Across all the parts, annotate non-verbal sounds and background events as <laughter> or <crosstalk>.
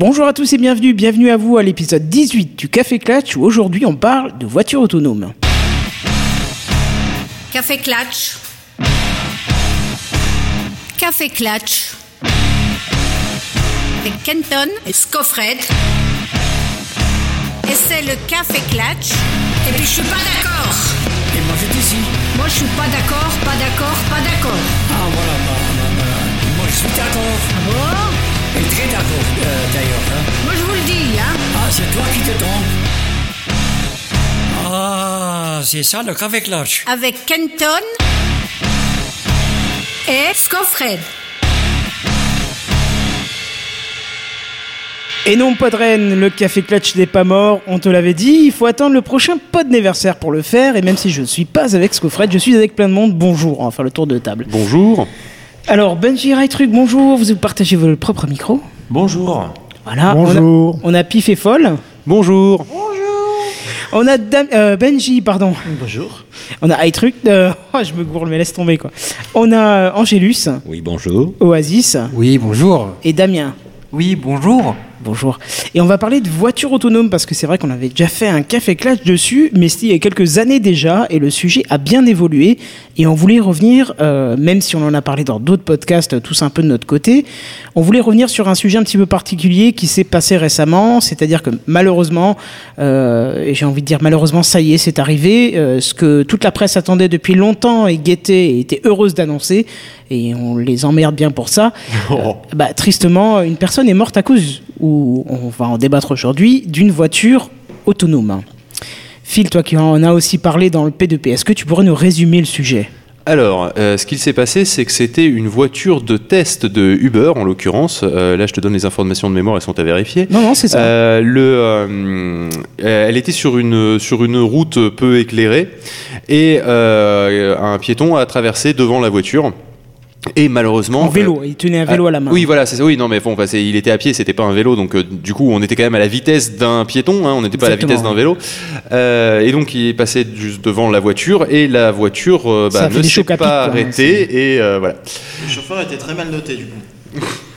Bonjour à tous et bienvenue, bienvenue à vous à l'épisode 18 du Café Clutch où aujourd'hui on parle de voitures autonomes. Café Clutch. Café Clutch. Avec Kenton et Scoffred. Et c'est le Café Clutch. Et puis je suis pas d'accord. Et moi j'étais ici. Moi je suis pas d'accord, pas d'accord, pas d'accord. Ah voilà, bah, bah, bah, moi je suis d'accord. Bon, Et très d'accord euh, d'ailleurs. hein. moi je vous le dis, hein. Ah, c'est toi qui te trompes. Ah, c'est ça le café clutch. Avec Kenton et Scoffred. Et non, Podren, le Café Clutch n'est pas mort, on te l'avait dit, il faut attendre le prochain pod d'anniversaire pour le faire, et même si je ne suis pas avec Scofred, je suis avec plein de monde, bonjour, on va faire le tour de table. Bonjour. Alors, Benji Truc, bonjour, vous partagez votre propre micro Bonjour. Voilà, Bonjour. On a, on a Pif et Folle, Bonjour. on a Dam- euh, Benji, pardon, Bonjour. on a iTruc, euh, <laughs> oh, je me gourle, mais laisse tomber quoi. On a euh, Angélus, Oui, bonjour. Oasis Oui, bonjour. et Damien. Oui, bonjour. Bonjour. Et on va parler de voitures autonomes parce que c'est vrai qu'on avait déjà fait un café clash dessus, mais c'était il y a quelques années déjà et le sujet a bien évolué. Et on voulait revenir, euh, même si on en a parlé dans d'autres podcasts, euh, tous un peu de notre côté, on voulait revenir sur un sujet un petit peu particulier qui s'est passé récemment. C'est-à-dire que malheureusement, euh, et j'ai envie de dire malheureusement, ça y est, c'est arrivé. euh, ce que toute la presse attendait depuis longtemps et guettait et était heureuse d'annoncer. Et on les emmerde bien pour ça. <laughs> Euh, bah, tristement, une personne est morte à cause, ou on va en débattre aujourd'hui, d'une voiture autonome. Phil, toi qui en as aussi parlé dans le P2P, est-ce que tu pourrais nous résumer le sujet? Alors, euh, ce qu'il s'est passé, c'est que c'était une voiture de test de Uber, en l'occurrence. Euh, là, je te donne les informations de mémoire, elles sont à vérifier. Non, non, c'est ça. Euh, le, elle était sur une, sur une route peu éclairée et un piéton a traversé devant la voiture. Et malheureusement. en vélo, il tenait un vélo à la main. Oui, voilà, c'est ça. Oui, non, mais bon, bah, il était à pied, c'était pas un vélo, donc euh, du coup, on était quand même à la vitesse d'un piéton, hein, on n'était pas à la vitesse d'un vélo. Euh, et donc, il est passé juste devant la voiture, et la voiture euh, bah, ne s'est pas hein, arrêtée, et euh, voilà. Le chauffeur était très mal noté du coup. <laughs>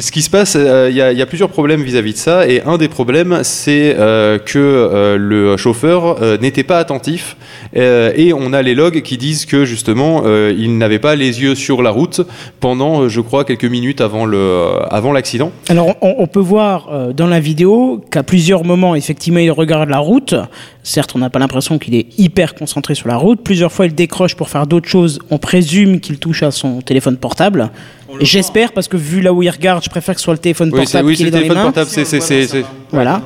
Ce qui se passe, euh, il y, a- plusieurs problèmes vis-à-vis de ça, et un des problèmes, c'est euh, que euh, le chauffeur n'était pas attentif, et on a les logs qui disent que justement, il n'avait pas les yeux sur la route pendant, je crois, quelques minutes avant l'accident. Alors, on, peut voir dans la vidéo qu'à plusieurs moments, effectivement, il regarde la route. Certes, on n'a pas l'impression qu'il est hyper concentré sur la route. Plusieurs fois, il décroche pour faire d'autres choses. On présume qu'il touche à son téléphone portable. J'espère, parce que vu là où il regarde, je préfère que ce soit le téléphone Oui, portable oui, qu'il c'est est dans les mains. portable, c'est c'est- c'est- c'est- Voilà.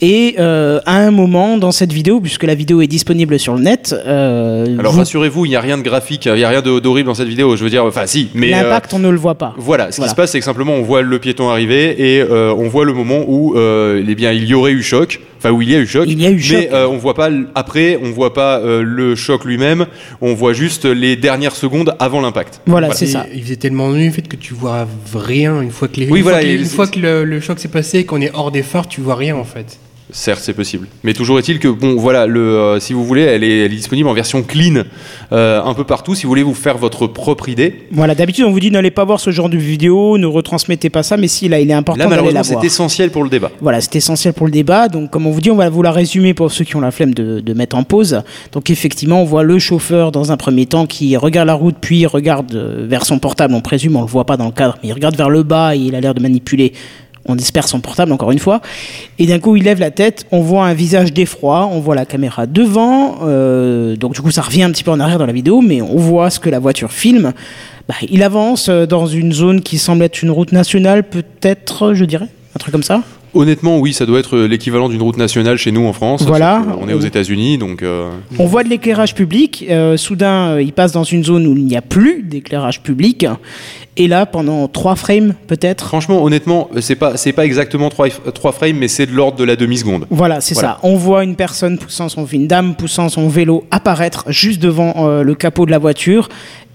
Et euh, à un moment dans cette vidéo, puisque la vidéo est disponible sur le net, euh, Alors vous- rassurez-vous, il n'y a rien de graphique, il n'y a rien d'horrible dans cette vidéo. Je veux dire, enfin si, mais euh, l'impact, on ne le voit pas. Voilà, ce Voilà. qui se passe, c'est que simplement on voit le piéton arriver et euh, on voit le moment où euh, eh bien, il y aurait eu choc, enfin où il y a eu choc. Il y a eu mais choc. euh, on voit pas après, on voit pas euh, le choc lui-même, on voit juste les dernières secondes avant l'impact. Voilà, c'est ça. Il faisait tellement nuit, en fait, que tu vois rien une fois que, les, Oui, une voilà, fois que, et une fois que le, le choc s'est passé, qu'on est hors des phares, tu vois rien en fait. Certes, c'est possible. Mais toujours est-il que, bon, voilà, le, euh, si vous voulez, elle est, elle est disponible en version clean euh, un peu partout. Si vous voulez vous faire votre propre idée. Voilà, d'habitude, on vous dit n'allez pas voir ce genre de vidéo, ne retransmettez pas ça, mais si, là, il est important Là, d'aller la malheureusement, c'est essentiel pour le débat. Voilà, c'est essentiel pour le débat. Donc, comme on vous dit, on va vous la résumer pour ceux qui ont la flemme de, de mettre en pause. Donc, effectivement, on voit le chauffeur dans un premier temps qui regarde la route, puis regarde euh, vers son portable. On présume, on le voit pas dans le cadre, mais il regarde vers le bas et il a l'air de manipuler. On espère son portable, encore une fois. Et d'un coup, il lève la tête. On voit un visage d'effroi. On voit la caméra devant. euh, donc, du coup, ça revient un petit peu en arrière dans la vidéo, mais on voit ce que la voiture filme. Bah, il avance euh, dans une zone qui semble être une route nationale, peut-être, je dirais. Un truc comme ça. Honnêtement, oui, ça doit être l'équivalent d'une route nationale chez nous en France. Voilà. Que On est aux États-Unis, donc. euh, On voit de l'éclairage public. euh, soudain, euh, il passe dans une zone où il n'y a plus d'éclairage public. Et là, pendant trois frames, peut-être. Franchement, honnêtement, c'est pas c'est pas exactement 3, frames, mais c'est de l'ordre de la demi seconde. Voilà, c'est Voilà. ça. On voit une personne poussant son, une dame poussant son vélo apparaître juste devant euh, le capot de la voiture.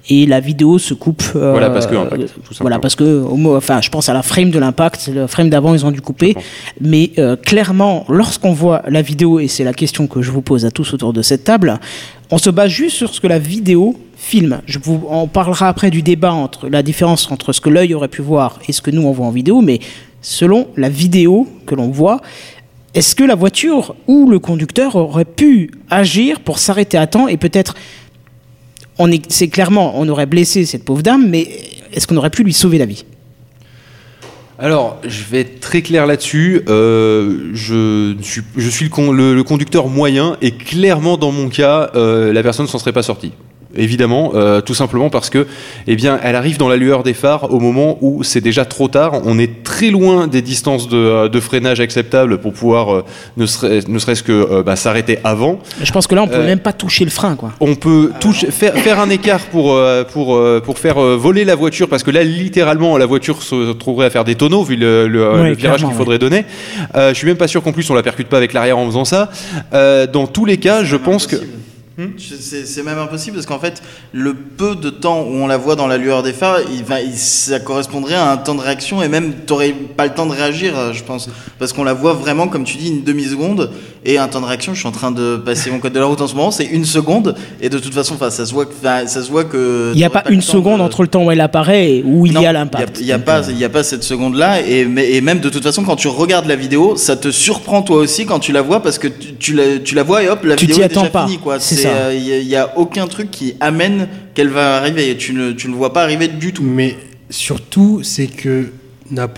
Et la vidéo se coupe. euh, Voilà, parce que impact, tout. Voilà, parce que, enfin, je pense à la frame de l'impact. Le frame d'avant, ils ont dû couper. Mais euh, clairement, lorsqu'on voit la vidéo, et c'est la question que je vous pose à tous autour de cette table, on se base juste sur ce que la vidéo filme. Je vous, on parlera après du débat entre la différence entre ce que l'œil aurait pu voir et ce que nous on voit en vidéo, mais selon la vidéo que l'on voit, est-ce que la voiture ou le conducteur aurait pu agir pour s'arrêter à temps et peut-être, on est, c'est clairement, on aurait blessé cette pauvre dame, mais est-ce qu'on aurait pu lui sauver la vie? Alors, je vais être très clair là-dessus. Euh, je, suis, le, con- le- le conducteur moyen et clairement, dans mon cas, euh, la personne ne s'en serait pas sortie. Évidemment, euh, tout simplement parce que, eh bien, elle arrive dans la lueur des phares au moment où c'est déjà trop tard. On est très loin des distances de, euh, de freinage acceptables pour pouvoir, euh, ne, serait, ne serait-ce que euh, bah, s'arrêter avant. Je pense que là, on peut Euh, même pas toucher le frein, quoi. On peut toucher- faire, faire un écart pour, euh, pour, euh, pour faire euh, voler la voiture, parce que là, littéralement, la voiture se trouverait à faire des tonneaux, vu le, le- virage qu'il faudrait donner. Euh, je suis même pas sûr qu'en plus, on la percute pas avec l'arrière en faisant ça. Euh, dans tous les cas, je pense que... impossible. C'est c'est même impossible parce qu'en fait, le peu de temps où on la voit dans la lueur des phares, il va, il- ça correspondrait à un temps de réaction et même t'aurais pas le temps de réagir, je pense, parce qu'on la voit vraiment, comme tu dis, une demi seconde et un temps de réaction. Je suis en train de passer mon code de la route en ce moment, c'est une seconde et de toute façon, ça se voit, que- enfin, ça se voit que. Il n'y a pas une seconde de- entre le temps où elle apparaît et où il Non, y a l'impact. Il n'y a, pas, il y a pas cette seconde-là. Et, mais- et même de toute façon, quand tu regardes la vidéo, ça te surprend toi aussi quand tu la vois parce que tu, tu la, tu la vois et hop, la Tu vidéo est déjà pas. finie. quoi. C'est C'est, ça. Euh, Il n'y a, aucun truc qui amène qu'elle va arriver. Tu ne, tu ne vois pas arriver du tout. Mais surtout, c'est que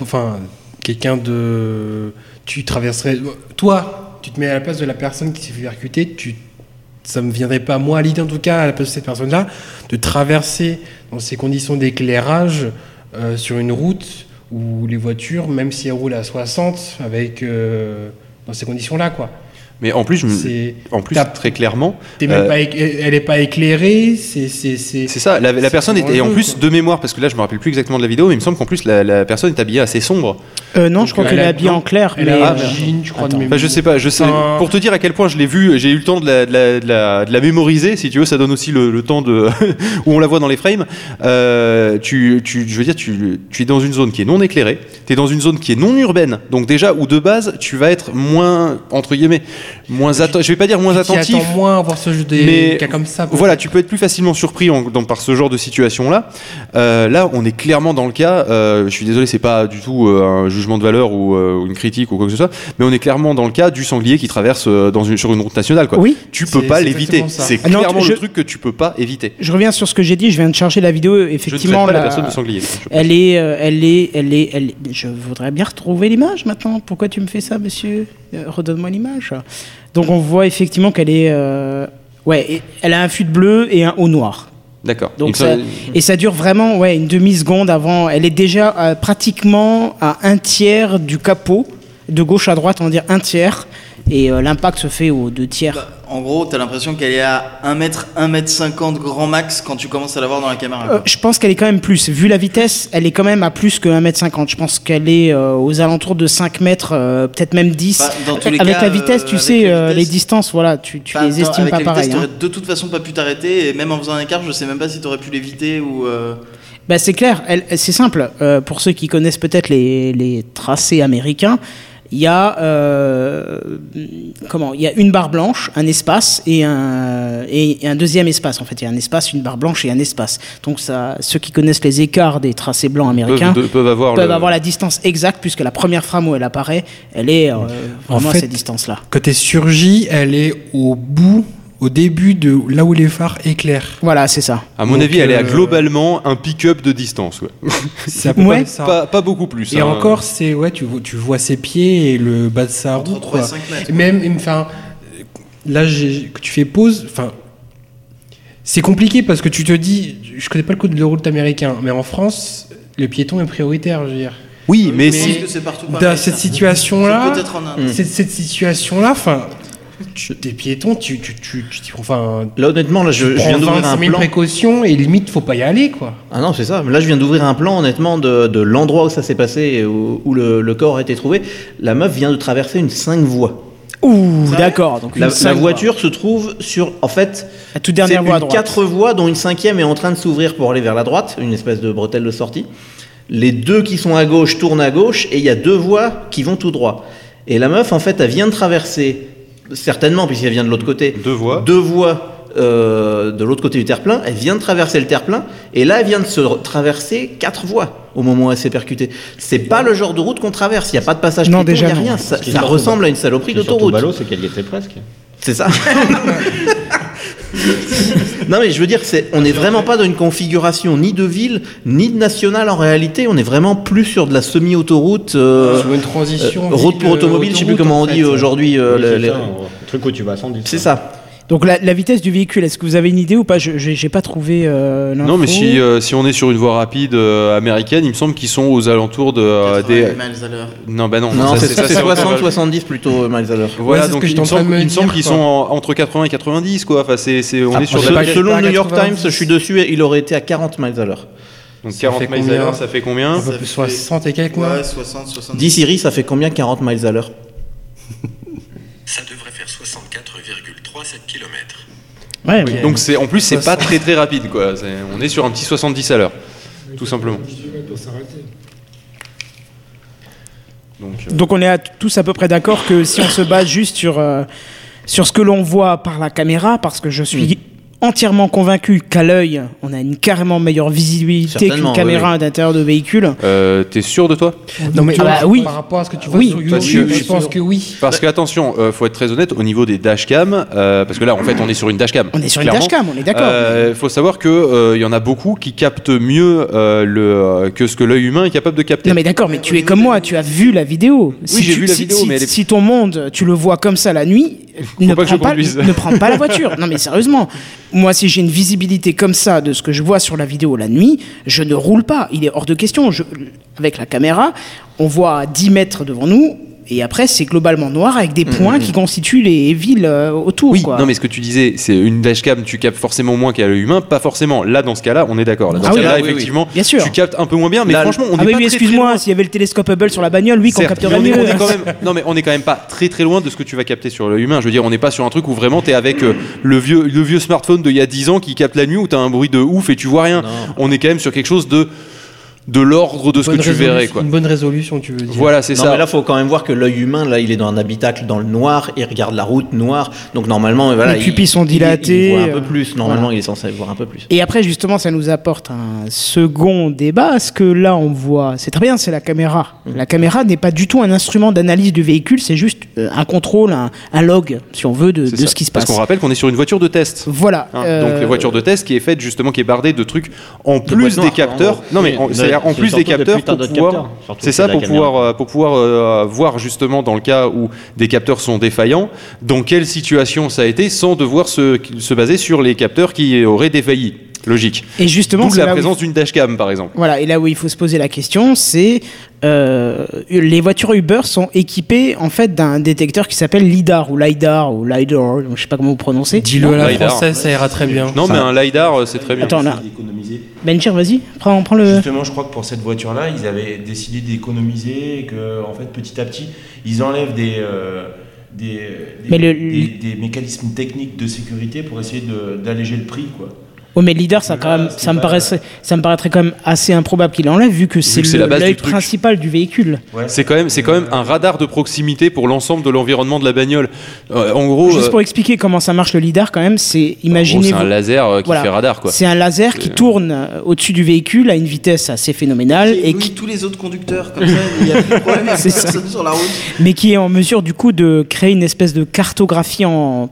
enfin, quelqu'un de. Tu traverserais. Toi, tu te mets à la place de la personne qui s'est fait percuter, tu. Ça me viendrait pas, moi, à l'idée en tout cas, à la place de cette personne-là, de traverser dans ces conditions d'éclairage euh, sur une route où les voitures, même si elles roulent à 60, avec. euh, dans ces conditions-là, quoi. Mais en plus, je me- en plus très clairement, même euh, pas éc- elle est pas éclairée, c'est. ça, la, personne est, et en plus quoi. de mémoire, parce que là je me rappelle plus exactement de la vidéo, mais il me semble qu'en plus la, la personne est habillée assez sombre. Euh, non, je crois Elle qu'elle est a- habillée non, en clair. Elle mais, a un euh, jean, je crois, de. Enfin, je sais pas, je sais. Pour te dire à quel point je l'ai vu, j'ai eu le temps de la, de la, de la- de la mémoriser. Si tu veux, ça donne aussi le, le temps de <laughs> où on la voit dans les frames. Euh, tu, tu, je veux dire, tu, tu es dans une zone qui est non éclairée. Tu es dans une zone qui est non urbaine. Donc déjà, où de base, tu vas être moins entre guillemets, moins atten- Je vais pas dire moins attentif. moins voir ce jeu des Mais cas comme ça. Voilà, tu peux être plus facilement surpris en- dans- par ce genre de situation-là. Euh, là, on est clairement dans le cas. euh, je suis désolé, c'est pas du tout euh, un jugement de valeur ou, euh, une critique ou quoi que ce soit, mais on est clairement dans le cas du sanglier qui traverse dans une, sur une route nationale. Quoi. Oui. Tu peux pas l'éviter. C'est Ah clairement je- le truc que tu peux pas éviter. Je reviens sur ce que j'ai dit. Je viens de charger la vidéo. Je ne traite Effectivement, pas la la- personne de sanglier. Je- Elle est, euh, elle est, elle est, elle. est- Je voudrais bien retrouver l'image maintenant. Pourquoi tu me fais ça, monsieur? Redonne-moi l'image. Donc on voit effectivement qu'elle est, euh, ouais, elle a un fût de bleu et un haut noir. D'accord. Donc ça, et ça dure vraiment, ouais, une demi seconde avant. Elle est déjà euh, pratiquement à un tiers du capot, de gauche à droite, on va dire un tiers, et euh, l'impact se fait aux deux tiers. Bah, en gros, t'as l'impression qu'elle est à 1 mètre, 1 mètre 50 grand max quand tu commences à la voir dans la caméra. Euh, je pense qu'elle est quand même plus. Vu la vitesse, elle est quand même à plus que 1m50. Je pense qu'elle est euh, aux alentours de 5 mètres, peut-être même 10. Bah, dans tous les avec cas, la vitesse, tu sais, vitesse- les distances, voilà, tu, tu les estimes pas pareil. hein. de toute façon pas pu t'arrêter et même en faisant un écart, je sais même pas si t'aurais pu l'éviter ou. Bah, c'est clair, c'est simple. Euh, pour ceux qui connaissent peut-être les, les tracés américains, il y a euh, comment Il y a une barre blanche, un espace et un et un deuxième espace. En fait, il y a un espace, une barre blanche et un espace. Donc ça, ceux qui connaissent les écarts des tracés blancs américains peuvent, avoir, peuvent le- avoir la distance exacte puisque la première frame où elle apparaît, elle est euh, En vraiment à fait, cette distance-là. Elle surgit, elle est au bout, au début de là où les phares éclairent. Voilà, c'est ça. À mon Donc, avis, elle est à euh, globalement un pick-up de distance. ouais. <laughs> Ça. Pas, pas beaucoup plus. Et hein. encore, c'est ouais, tu vois, tu vois ses pieds et le bas de sa Entre roue. 3 et quoi. 5 mètres. Et Même, enfin, là, que tu fais pause, enfin, c'est compliqué parce que tu te dis, je connais pas le code de la route américain, mais en France, le piéton est prioritaire, je veux dire. Oui, mais, je si. Dans cette situation-là, cette situation-là, enfin, t'es piéton, tu, tu, tu, tu, t'y prends- enfin, Là, honnêtement, là, je, je viens d'ouvrir 25 un 000 plan. précautions et limite, faut pas y aller, quoi. Ah non, c'est ça. Là, je viens d'ouvrir un plan, honnêtement, de, de l'endroit où ça s'est passé, et où, où le, le corps a été trouvé. La meuf vient de traverser une 5 voies. Ouh, d'accord. Donc La, cinq voiture se trouve sur, en fait, la toute dernière voie à une droite. 4 voies, dont une cinquième est en train de s'ouvrir pour aller vers la droite, une espèce de bretelle de sortie. Les deux qui sont à gauche tournent à gauche, et il y a deux voies qui vont tout droit. Et la meuf, en fait, elle vient de traverser, certainement, puisqu'elle vient de l'autre côté, Deux voies. deux voies euh, de l'autre côté du terre-plein, elle vient de traverser le terre-plein, et là, elle vient de se traverser quatre voies au moment où elle s'est percutée. C'est pas le genre de route qu'on traverse, il n'y a pas de passage Non, piéton, déjà, il n'y a rien. Ça, ressemble à une saloperie d'autoroute. ballot, c'est qu'elle y était presque. C'est ça. <laughs> <laughs> non mais je veux dire, c'est, on n'est vraiment pas dans une configuration ni de ville ni de nationale en réalité. On est vraiment plus sur de la semi-autoroute, euh, Sur une transition. euh, route pour ville, automobile. Je sais plus comment on dit aujourd'hui. euh, Oui, c'est le- ça, un truc où tu vas à 110. c'est quoi. ça. Donc la, la vitesse du véhicule, est-ce que vous avez une idée ou pas? Je j'ai pas trouvé. euh, Non, mais si, euh, si on est sur une voie rapide euh, américaine, il me semble qu'ils sont aux alentours de euh, 80 des. miles à l'heure. Non, bah non, Non, c'est, ça, c'est c'est encore- 60-70 plutôt euh, miles à l'heure. Voilà, Ouais, donc il me semble, me il me semble dire, qu'ils sont en- entre 80 et 90, quoi. Enfin, c'est, c'est, on est Après, sur la selon New York 90. Times, je suis dessus, il aurait été à 40 miles à l'heure. Donc Ça 40 fait miles à l'heure, ça fait combien Un peu Ça plus fait- 60 et quelques mois. Ouais, 60, 70. Dis Siri, ça fait combien 40 miles à l'heure? Ça devrait faire 64,37 km. Ouais. Donc c'est, en plus, c'est pas très très rapide, quoi. On est sur un petit 70 à l'heure, tout simplement. Donc, euh, Donc on est à- tous à peu près d'accord que si on se base juste sur, euh, sur ce que l'on voit par la caméra, parce que je suis entièrement convaincu qu'à l'œil, on a une carrément meilleure visibilité qu'une caméra oui, à l'intérieur de véhicule. euh, t'es sûr de toi? Non mais Ah bah oui. par rapport à ce que tu vois Oui, sur YouTube, que- je pense que oui. Parce que attention, euh, faut être très honnête au niveau des dashcam, euh, parce que là en fait on est sur une dashcam. On est sur une dashcam, on est d'accord. Il faut savoir que euh, il y en a beaucoup qui captent mieux euh, le, euh, que ce que l'œil humain est capable de capter. Non mais d'accord, mais tu es comme moi, tu as vu la vidéo. Si j'ai vu la si- vidéo, si, mais elle est- si ton monde, tu le vois comme ça la nuit, ne prends pas, ne prends pas la voiture. Non mais sérieusement, moi si j'ai une visibilité comme ça de ce que je vois sur la vidéo la nuit, je ne roule pas. Il est hors de question. Avec la caméra, on voit à 10 mètres devant nous. Et après, c'est globalement noir avec des points qui constituent les villes euh, autour. Mm, Oui, quoi. non mais ce que tu disais, c'est une dashcam, tu captes forcément moins qu'à l'œil humain, pas forcément. Là, dans ce cas-là, on est d'accord. Là, dans Ah ce oui, cas-là, là, oui, oui. effectivement, Bien sûr. tu captes un peu moins bien, mais Là, franchement, on ah est oui, pas oui, excuse-moi, s'il y avait le télescope Hubble sur la bagnole, oui, qu'on capterait mieux. on est quand même, non mais on est quand même pas très très loin de ce que tu vas capter sur l'œil humain. Je veux dire, on n'est pas sur un truc où vraiment t'es avec euh, le vieux le vieux smartphone d'il y a 10 ans qui capte la nuit où t'as un bruit de ouf et tu vois rien. Non. On est quand même sur quelque chose de de l'ordre de ce que tu verrais quoi. Une bonne résolution, tu veux dire. Voilà, c'est ça. mais là, faut quand même voir que l'œil humain, là, il est dans un habitacle dans le noir, il regarde la route noire, donc normalement, voilà, Les il- pupilles sont il- il- dilatées, Il, voit un euh, peu plus. Normalement, voilà. il est censé voir un peu plus. Et après, justement, ça nous apporte un second débat. Parce que là, on voit, c'est très bien, c'est la caméra. Mm. La caméra n'est pas du tout un instrument d'analyse du véhicule, c'est juste euh, un contrôle, un, un log, si on veut, de, ce qui se Parce passe. qu'on rappelle qu'on est sur une voiture de test. Voilà. Hein, euh, Donc les voitures de test qui est faite justement qui est bardée de trucs en plus des capteurs. Non mais Oui, c'est-à-dire en plus des capteurs pour pouvoir. C'est ça la pour caméra. pouvoir euh, pour pouvoir euh, voir justement dans le cas où des capteurs sont défaillants, dans quelle situation ça a été, sans devoir se, se baser sur les capteurs qui auraient défailli. Logique. Et justement, D'où c'est la présence d'une dashcam par exemple. Voilà, et là où il faut se poser la question, c'est euh, les voitures Uber sont équipées en fait d'un détecteur qui s'appelle LIDAR ou LIDAR ou LIDAR, je sais pas comment vous prononcez. Dis-le à la LiDAR. française, ça ira très bien. Non mais un lidar euh, c'est très bien. Attends, là. Benchir, vas-y, prends, prends le. Justement, je crois que pour cette voiture-là, ils avaient décidé d'économiser et que, en fait, petit à petit, ils enlèvent des, euh, des, des, Mais le- des- des mécanismes techniques de sécurité pour essayer d'alléger le prix, quoi. Oh mais leader, ça, quand même, ça, me paraîtrait, ça me paraîtrait quand même assez improbable qu'il enlève vu que c'est l'œil principal du véhicule. Ouais. C'est quand même c'est quand même un radar de proximité pour l'ensemble de l'environnement de la bagnole. Euh, en gros, Juste euh, pour expliquer comment ça marche le lidar quand même, c'est imaginez c'est un laser euh, qui Voilà. fait radar quoi. c'est un laser qui tourne euh, au-dessus du véhicule à une vitesse assez phénoménale Et et qui, tous les autres conducteurs, comme ça, il n'y a plus de problème, il y a <laughs> C'est plus ça. personne sur la route. mais qui est en mesure du coup de créer une espèce de cartographie en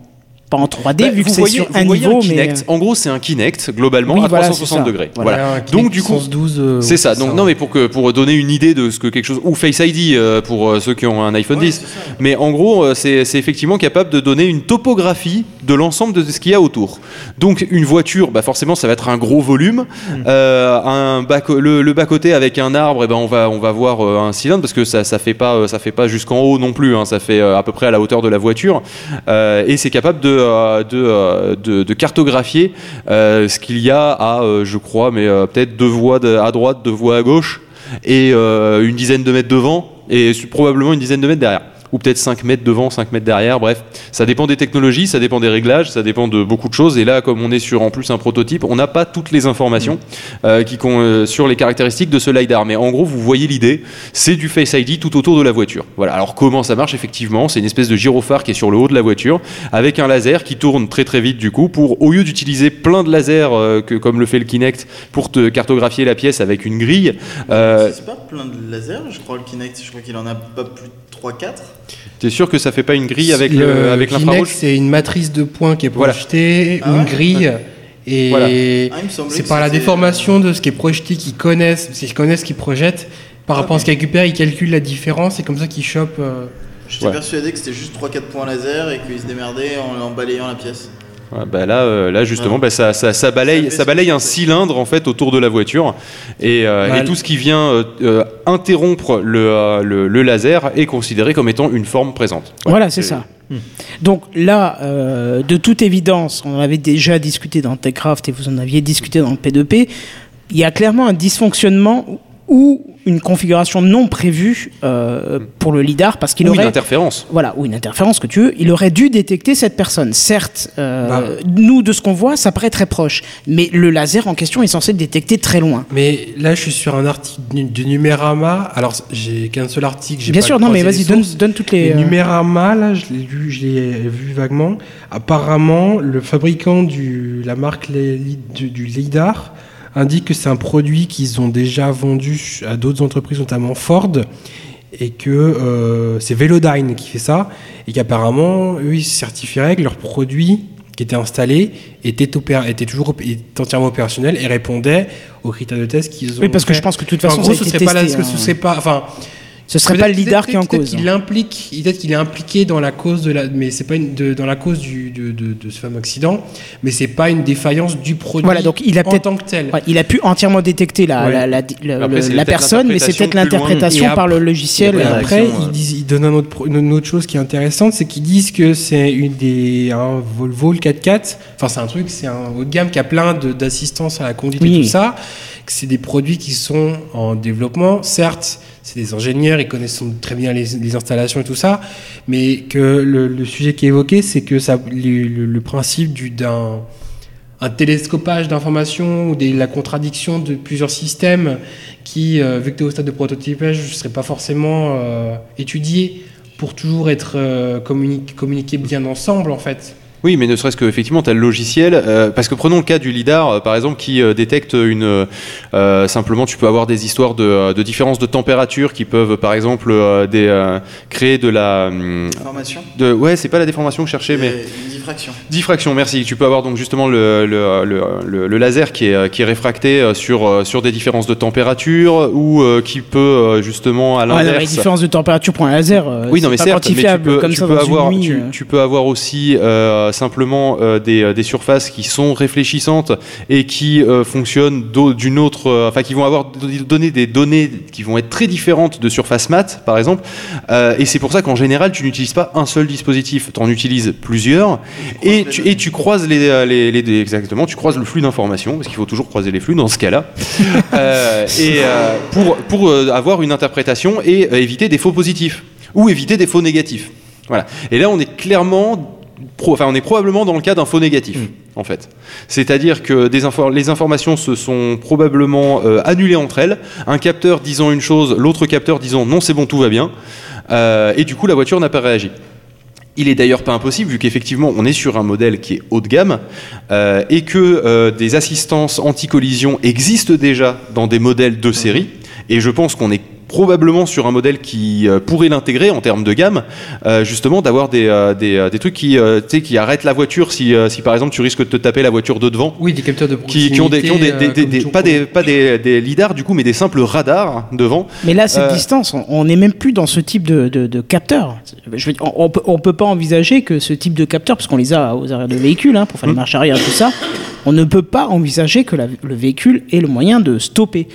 pas en 3D Bah, vu que c'est sur un niveau un mais Kinect. En gros, c'est un Kinect globalement Oui, à voilà, 360 c'est ça. degrés. Voilà. Voilà. Un Donc Kinect du coup, puissance 12, euh, c'est ouais, ça. Donc ça. non, mais pour que pour donner une idée de ce que quelque chose ou Face ID euh, pour euh, ceux qui ont un iPhone 10. Mais en gros, euh, c'est c'est effectivement capable de donner une topographie de l'ensemble de ce qu'il y a autour. Donc une voiture, bah forcément, ça va être un gros volume. Euh, un co- le, le bas côté avec un arbre, eh ben on va on va voir euh, un cylindre parce que ça ça fait pas euh, ça fait pas jusqu'en haut non plus. hein. ça fait euh, à peu près à la hauteur de la voiture Euh, et c'est capable de euh, de, euh, de cartographier euh, ce qu'il y a à euh, je crois mais euh, peut-être deux voies à droite, deux voies à gauche et euh, une dizaine de mètres devant et probablement une dizaine de mètres derrière. Ou peut-être 5 mètres devant, 5 mètres derrière. Bref, ça dépend des technologies, ça dépend des réglages, ça dépend de beaucoup de choses. Et là, comme on est sur en plus un prototype, on n'a pas toutes les informations euh, qui con- euh, sur les caractéristiques de ce lidar. Mais en gros, vous voyez l'idée, c'est du Face ID tout autour de la voiture. Voilà. Alors comment ça marche effectivement? C'est une espèce de gyrophare qui est sur le haut de la voiture avec un laser qui tourne très très vite du coup pour au lieu d'utiliser plein de lasers euh, que comme le fait le Kinect pour te cartographier la pièce avec une grille. euh, C'est pas plein de lasers, je crois, le Kinect. Je crois qu'il en a pas plus 3-4. T'es sûr que ça fait pas une grille avec Le le, avec l'infrarouge c'est une matrice de points qui est Voilà. projetée, Ah une ouais grille. Et Voilà. Ah, c'est par la déformation de ce qui est projeté qu'ils connaissent, parce qu'ils connaissent ce qu'ils projettent. Par rapport à ce qu'ils récupèrent, ils calculent la différence et comme ça qu'ils chopent. euh, J'étais Ouais. persuadé que c'était juste 3-4 points laser et qu'ils se démerdaient en, en balayant la pièce. Ouais, bah là, euh, là justement, Ouais. bah, ça, ça, ça balaye, Ça fait ça balaye un cylindre en fait autour de la voiture, et, euh, et tout ce qui vient euh, euh, interrompre le, euh, le, le laser est considéré comme étant une forme présente. Ouais, Voilà, c'est ça. Donc là, euh, de toute évidence, on en avait déjà discuté dans TechCraft et vous en aviez discuté dans le P2P, il y a clairement un dysfonctionnement ou une configuration non prévue euh, pour le lidar parce qu'il Ou une aurait interférence. voilà ou une interférence que tu veux il aurait dû détecter cette personne certes euh, Bah. nous de ce qu'on voit ça paraît très proche mais le laser en question est censé le détecter très loin Mais là, je suis sur un article du- de Numérama. Alors, j'ai qu'un seul article. bien pas sûr non mais vas-y donne, toutes les Mais euh, Numérama, là, je l'ai lu, je l'ai vu vaguement. Apparemment, le fabricant du la marque du lidar indique que c'est un produit qu'ils ont déjà vendu à d'autres entreprises, notamment Ford, et que euh, c'est Velodyne qui fait ça, et qu'apparemment, eux, ils certifieraient que leur produit qui était installé était, opéra- était toujours était entièrement opérationnel et répondait aux critères de test qu'ils ont. oui parce que je pense que de toute Enfin, façon en gros, ce serait pas là, ce hein. serait pas, enfin, ce serait pas le Peut-être- lidar qui est en peut-être cause qu'il implique, peut-être qu'il est impliqué dans la cause de la, mais c'est pas une, de- dans la cause du, de, de- de ce fameux accident, mais c'est pas une défaillance du produit. Voilà, donc il a en peut-être- tant que tel. Ouais, il a pu entièrement détecter la, Ouais. la, la, la- Après, le- c'est la peut-être personne, mais c'est peut-être l'interprétation par le logiciel. Et après, ils, disent, ils donnent un autre une autre chose qui est intéressante, c'est qu'ils disent que c'est une des un Volvo le 4x4. Enfin, c'est un truc, c'est un haut de gamme qui a plein de- d'assistance à la conduite Oui. et tout ça. C'est des produits qui sont en développement. Certes, c'est des ingénieurs, ils connaissent très bien les, installations et tout ça, mais que le, sujet qui est évoqué, c'est que le, principe du d'un un télescopage d'informations ou des- la contradiction de plusieurs systèmes qui, euh, vu que tu es au stade de prototypage, ne seraient pas forcément euh, étudiés pour toujours être euh, communi- communiqués bien ensemble, en fait. Oui, mais ne serait-ce que effectivement, tu as le logiciel. euh, parce que prenons le cas du lidar, euh, par exemple, qui euh, détecte une. simplement, tu peux avoir des histoires de, euh, de température qui peuvent, par exemple, euh, des, euh, créer de la. hum, Information De, ouais, c'est pas la déformation que je cherchais, mais. Diffraction. Diffraction, merci. Tu peux avoir donc justement le, le, le, le- le laser qui est, qui est réfracté sur, sur des différences de température ou euh, qui peut justement à l'inverse. différence de température pour un laser, Oui, non, c'est mais certes, mais tu quantifiable peux, comme tu ça peux dans avoir, une nuit. tu, tu peux avoir aussi euh, simplement euh, des, des surfaces qui sont réfléchissantes et qui euh, fonctionnent d'une autre, euh, enfin qui vont avoir do- donné des données qui vont être très différentes de surface mat, par exemple. Euh, et c'est pour ça qu'en général, tu n'utilises pas un seul dispositif, tu en utilises plusieurs et tu, et tu croises les, euh, les, les- exactement, tu croises le flux d'informations parce qu'il faut toujours croiser les flux dans ce cas-là. <laughs> Euh, et euh, pour, pour euh, avoir une interprétation et euh, éviter des faux positifs ou éviter des faux négatifs. Voilà. Et là, on est clairement, pro- enfin, on est probablement dans le cas d'un faux négatif, en fait. C'est-à-dire que des infor- les informations se sont probablement euh, annulées entre elles. Un capteur disant une chose, l'autre capteur disant non, c'est bon, tout va bien. Euh, et du coup, la voiture n'a pas réagi. Il est d'ailleurs pas impossible, vu qu'effectivement on est sur un modèle qui est haut de gamme euh, et que euh, des assistances anti-collision existent déjà dans des modèles de série. Et je pense qu'on est probablement sur un modèle qui euh, pourrait l'intégrer en termes de gamme, euh, justement d'avoir des, euh, des, des trucs qui, euh, tu sais, qui arrêtent la voiture si, euh, si par exemple tu risques de te taper la voiture de devant. Oui, des capteurs de Qui, qui ont des, qui ont des, proximité, des- des- des- comme pas, des, pas des, des lidars du coup, mais des simples radars devant. Mais là, cette Euh, distance, on- n'est même plus dans ce type de, de, de capteur. Je veux dire, on, on peut, on peut pas envisager que ce type de capteur, parce qu'on les a aux arrières de véhicules, hein, pour faire les marches arrière et tout ça, on ne peut pas envisager que la- le véhicule ait le moyen de stopper.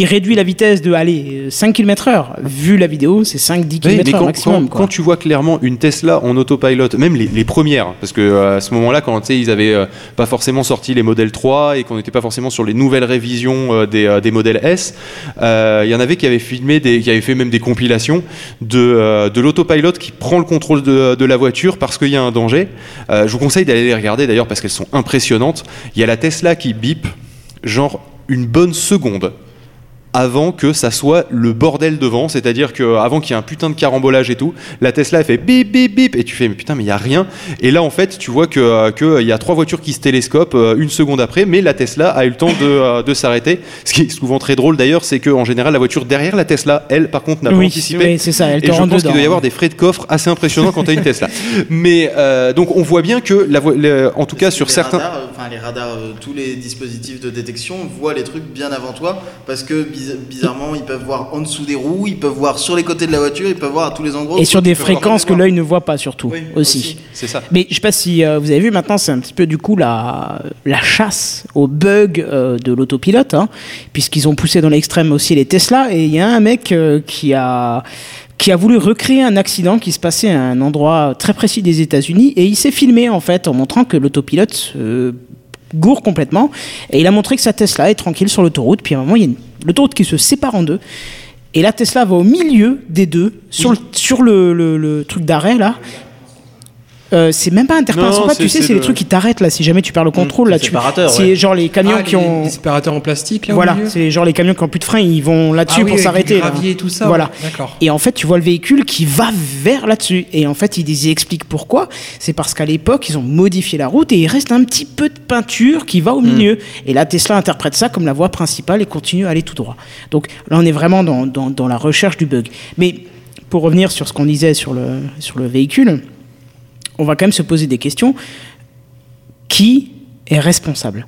Il réduit la vitesse de allez, 5 km heure. Vu la vidéo, c'est 5-10 Oui, km mais heure quand, maximum. quand- tu vois clairement une Tesla en autopilot, même les, les premières, parce que euh, à ce moment-là, quand ils avaient euh, pas forcément sorti les modèles 3 et qu'on n'était pas forcément sur les nouvelles révisions euh, des, des modèles S, il y en avait qui avaient filmé, des, qui avaient fait même des compilations de, de l'autopilot qui prend le contrôle de, de la voiture parce qu'il y a un danger. Je vous conseille d'aller les regarder d'ailleurs parce qu'elles sont impressionnantes. Il y a la Tesla qui bip, genre une bonne seconde avant que ça soit le bordel devant, c'est-à-dire que avant qu'il y ait un putain de carambolage et tout, la Tesla elle fait bip bip bip et tu fais mais putain mais il y a rien et là en fait tu vois que euh, que, euh, il y a trois voitures qui se télescopent euh, une seconde après mais la Tesla a eu le temps de, euh, de s'arrêter. Ce qui est souvent très drôle d'ailleurs c'est que en général la voiture derrière la Tesla elle par contre n'a Oui, pas anticipé oui, c'est ça, elle et je pense qu'il doit y avoir des frais de coffre assez impressionnants quand tu as une Tesla. <laughs> Mais euh, donc on voit bien que la vo- le- en tout cas sur les certains radars, enfin les radars, euh, tous les dispositifs de détection voient les trucs bien avant toi parce que biz- bizarrement ils peuvent voir en dessous des roues, ils peuvent voir sur les côtés de la voiture, ils peuvent voir à tous les endroits. Et sur des fréquences que l'œil ne voit pas surtout Oui, aussi. c'est ça. Mais je sais pas si euh, vous avez vu maintenant, c'est un petit peu du coup la, la chasse aux bugs euh, de l'autopilote, hein, puisqu'ils ont poussé dans l'extrême aussi les Tesla. Et il y a un mec euh, qui a qui a voulu recréer un accident qui se passait à un endroit très précis des États-Unis et il s'est filmé en fait en montrant que l'autopilote gourre complètement et il a montré que sa Tesla est tranquille sur l'autoroute puis à un moment il y a une- l'autoroute qui se sépare en deux. Et la Tesla va au milieu des deux sur le, sur le, truc d'arrêt là Euh, c'est même pas interpellation pas, tu sais, c'est les le- trucs qui t'arrêtent là si jamais tu perds le contrôle le là tu c'est ouais. genre les camions Ah, qui les- ont les séparateurs en plastique là voilà, c'est genre les camions qui ont plus de frein, ils vont là-dessus Ah oui, pour s'arrêter. gravier et tout ça, Voilà. ouais. Et en fait, tu vois le véhicule qui va vers là-dessus. Et en fait, ils ils expliquent pourquoi. C'est parce qu'à l'époque, ils ont modifié la route et il reste un petit peu de peinture qui va au milieu. Et là, Tesla interprète ça comme la voie principale et continue à aller tout droit. Donc là, on est vraiment dans, dans- dans la recherche du bug. Mais pour revenir sur ce qu'on disait sur le, sur le véhicule, on va quand même se poser des questions. Qui est responsable?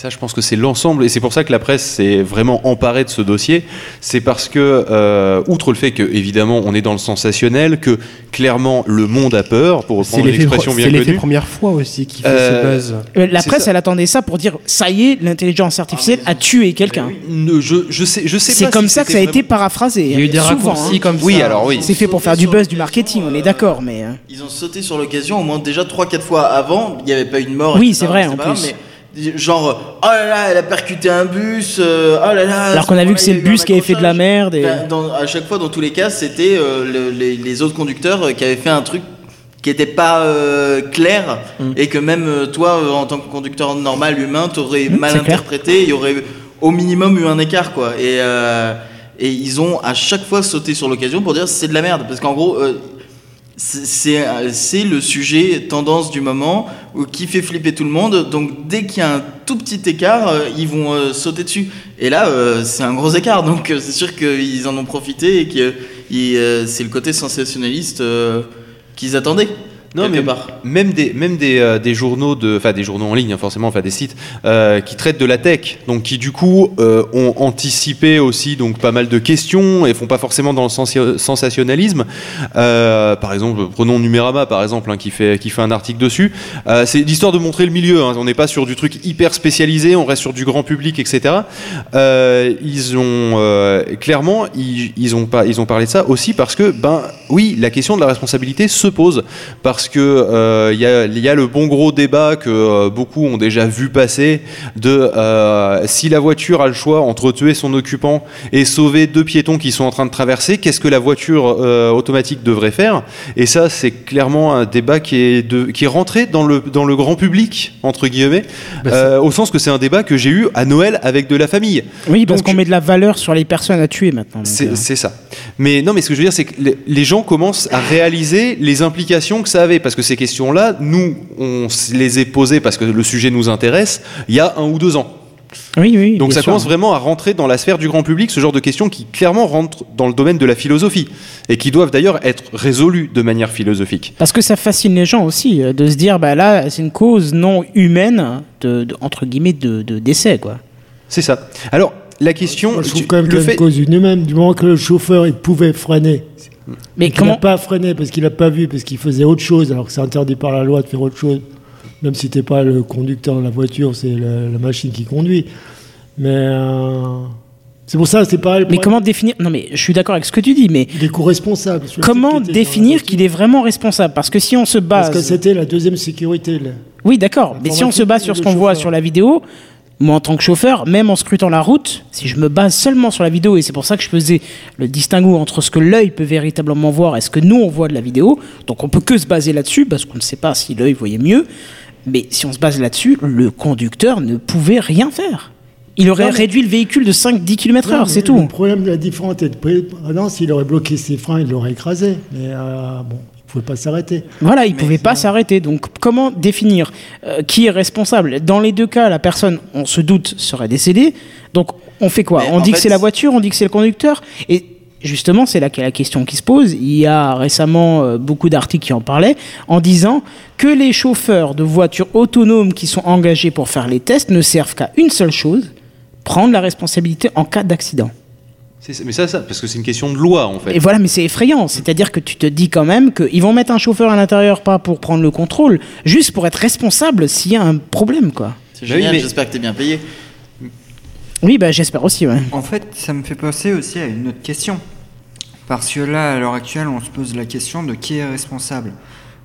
Ça, je pense que c'est l'ensemble, et c'est pour ça que la presse s'est vraiment emparée de ce dossier. C'est parce que, euh, outre le fait que, évidemment, on est dans le sensationnel, que clairement le monde a peur, pour C'est reprendre une expression bien c'est connue. première fois aussi qui fait Euh, ce buzz. Euh, La C'est presse, ça. elle attendait ça pour dire ça y est, l'intelligence artificielle a tué quelqu'un. Ne- je, je sais, je sais C'est comme si ça que ça a été paraphrasé. Il y a eu des souvent, raccourcis hein. comme Oui, ça. alors oui. C'est fait pour faire du buzz, du marketing, on est d'accord, mais. euh, Ils ont sauté sur l'occasion au moins déjà 3-4 fois avant, il n'y avait pas eu de mort. Oui, c'est vrai, en plus. mais genre, oh là là, elle a percuté un bus, euh, oh là là. Alors qu'on a vu que c'est le bus qui avait fait de la merde. Et... Ben, dans- à chaque fois, dans tous les cas, c'était euh, le- les, les autres conducteurs euh, qui avaient fait un truc qui n'était pas euh, clair Mm. et que même toi, en tant que conducteur normal, humain, t'aurais mal Mm, clair. interprété, il y aurait au minimum eu un écart, quoi. Et, et ils ont à chaque fois sauté sur l'occasion pour dire c'est de la merde. Parce qu'en gros, c'est- c'est le sujet tendance du moment qui fait flipper tout le monde. Donc dès qu'il y a un tout petit écart, euh, ils vont euh, sauter dessus. Et là, euh, c'est un gros écart. Donc euh, c'est sûr qu'ils en ont profité et que euh, c'est le côté sensationnaliste euh, qu'ils attendaient. Non, mais part. même des, même des, euh, des journaux, de, enfin des journaux en ligne, hein, forcément, enfin des sites euh, qui traitent de la tech, donc qui du coup euh, ont anticipé aussi donc pas mal de questions et font pas forcément dans le sensi- sensationnalisme. Par exemple, prenons Numérama par exemple, hein, qui fait qui fait un article dessus. C'est l'histoire de montrer le milieu. hein. On n'est pas sur du truc hyper spécialisé, on reste sur du grand public, etc. Ils ont clairement, ils, ils ont pas, ils ont parlé de ça aussi parce que ben oui, la question de la responsabilité se pose parce que euh, il y, a, il y a le bon gros débat que euh, beaucoup ont déjà vu passer de euh, si la voiture a le choix entre tuer son occupant et sauver deux piétons qui sont en train de traverser, qu'est-ce que la voiture automatique devrait faire? Et ça, c'est clairement un débat qui est, de, qui est rentré dans le, dans le grand public entre guillemets, Bah, au sens que c'est un débat que j'ai eu à Noël avec de la famille. Oui, parce qu'on met de la valeur sur les personnes à tuer maintenant. c'est ça. Mais non, mais ce que je veux dire, c'est que les- les gens commencent à réaliser les implications que ça avait. Parce que ces questions-là, nous, on les est posées parce que le sujet nous intéresse il y a un ou deux ans. Oui, oui. Donc ça sûr. commence vraiment à rentrer dans la sphère du grand public, ce genre de questions qui clairement rentrent dans le domaine de la philosophie. Et qui doivent d'ailleurs être résolues de manière philosophique. Parce que ça fascine les gens aussi, euh, de se dire, bah là, c'est une cause non humaine, de, de- entre guillemets, de, de décès, quoi. C'est ça. Alors, la question. Moi, je trouve tu- quand même le fait- une cause humaine, du moment que le chauffeur il pouvait freiner. Mais il n'a comment pas freiné parce qu'il n'a pas vu, parce qu'il faisait autre chose, alors que c'est interdit par la loi de faire autre chose. Même si t'es pas le conducteur de la voiture, c'est la, machine qui conduit. Mais euh, C'est pour ça, c'est pareil. Mais comment définir Non, mais je suis d'accord avec ce que tu dis, mais Il est co-responsable. Comment définir qu'il est vraiment responsable? Parce que si on se Parce que base. c'était la deuxième sécurité. là. Oui, d'accord. Mais si on se base sur ce qu'on voit sur la vidéo, moi en tant que chauffeur, même en scrutant la route, si je me base seulement sur la vidéo, et c'est pour ça que je faisais le distinguo entre ce que l'œil peut véritablement voir et ce que nous on voit de la vidéo, donc on peut que se baser là-dessus parce qu'on ne sait pas si l'œil voyait mieux. Mais si on se base là-dessus, le conducteur ne pouvait rien faire. Il aurait Non, mais- réduit le véhicule de 5-10 km/h, Non, c'est tout. Le problème de la différence est de ah non, s'il aurait bloqué ses freins, il l'aurait écrasé. Mais euh, bon, il pouvait pas s'arrêter. Voilà, il ne pouvait pas s'arrêter. Donc, comment définir euh, qui est responsable? Dans les deux cas, la personne, on se doute, serait décédée. Donc, on fait quoi? Mais On dit que c'est la voiture, on dit que c'est le conducteur. Et justement, c'est là qu'est la question qui se pose. Il y a récemment euh, beaucoup d'articles qui en parlaient, en disant que les chauffeurs de voitures autonomes qui sont engagés pour faire les tests ne servent qu'à une seule chose prendre la responsabilité en cas d'accident. Mais ça, ça, parce que c'est une question de loi en fait. Et voilà, mais c'est effrayant. C'est-à-dire que tu te dis quand même qu'ils vont mettre un chauffeur à l'intérieur, pas pour prendre le contrôle, juste pour être responsable s'il y a un problème, quoi. C'est génial, j'espère que t'es bien payé. Oui, bah, j'espère aussi, ouais. En fait, ça me fait penser aussi à une autre question. Parce que là, à l'heure actuelle, on se pose la question de qui est responsable.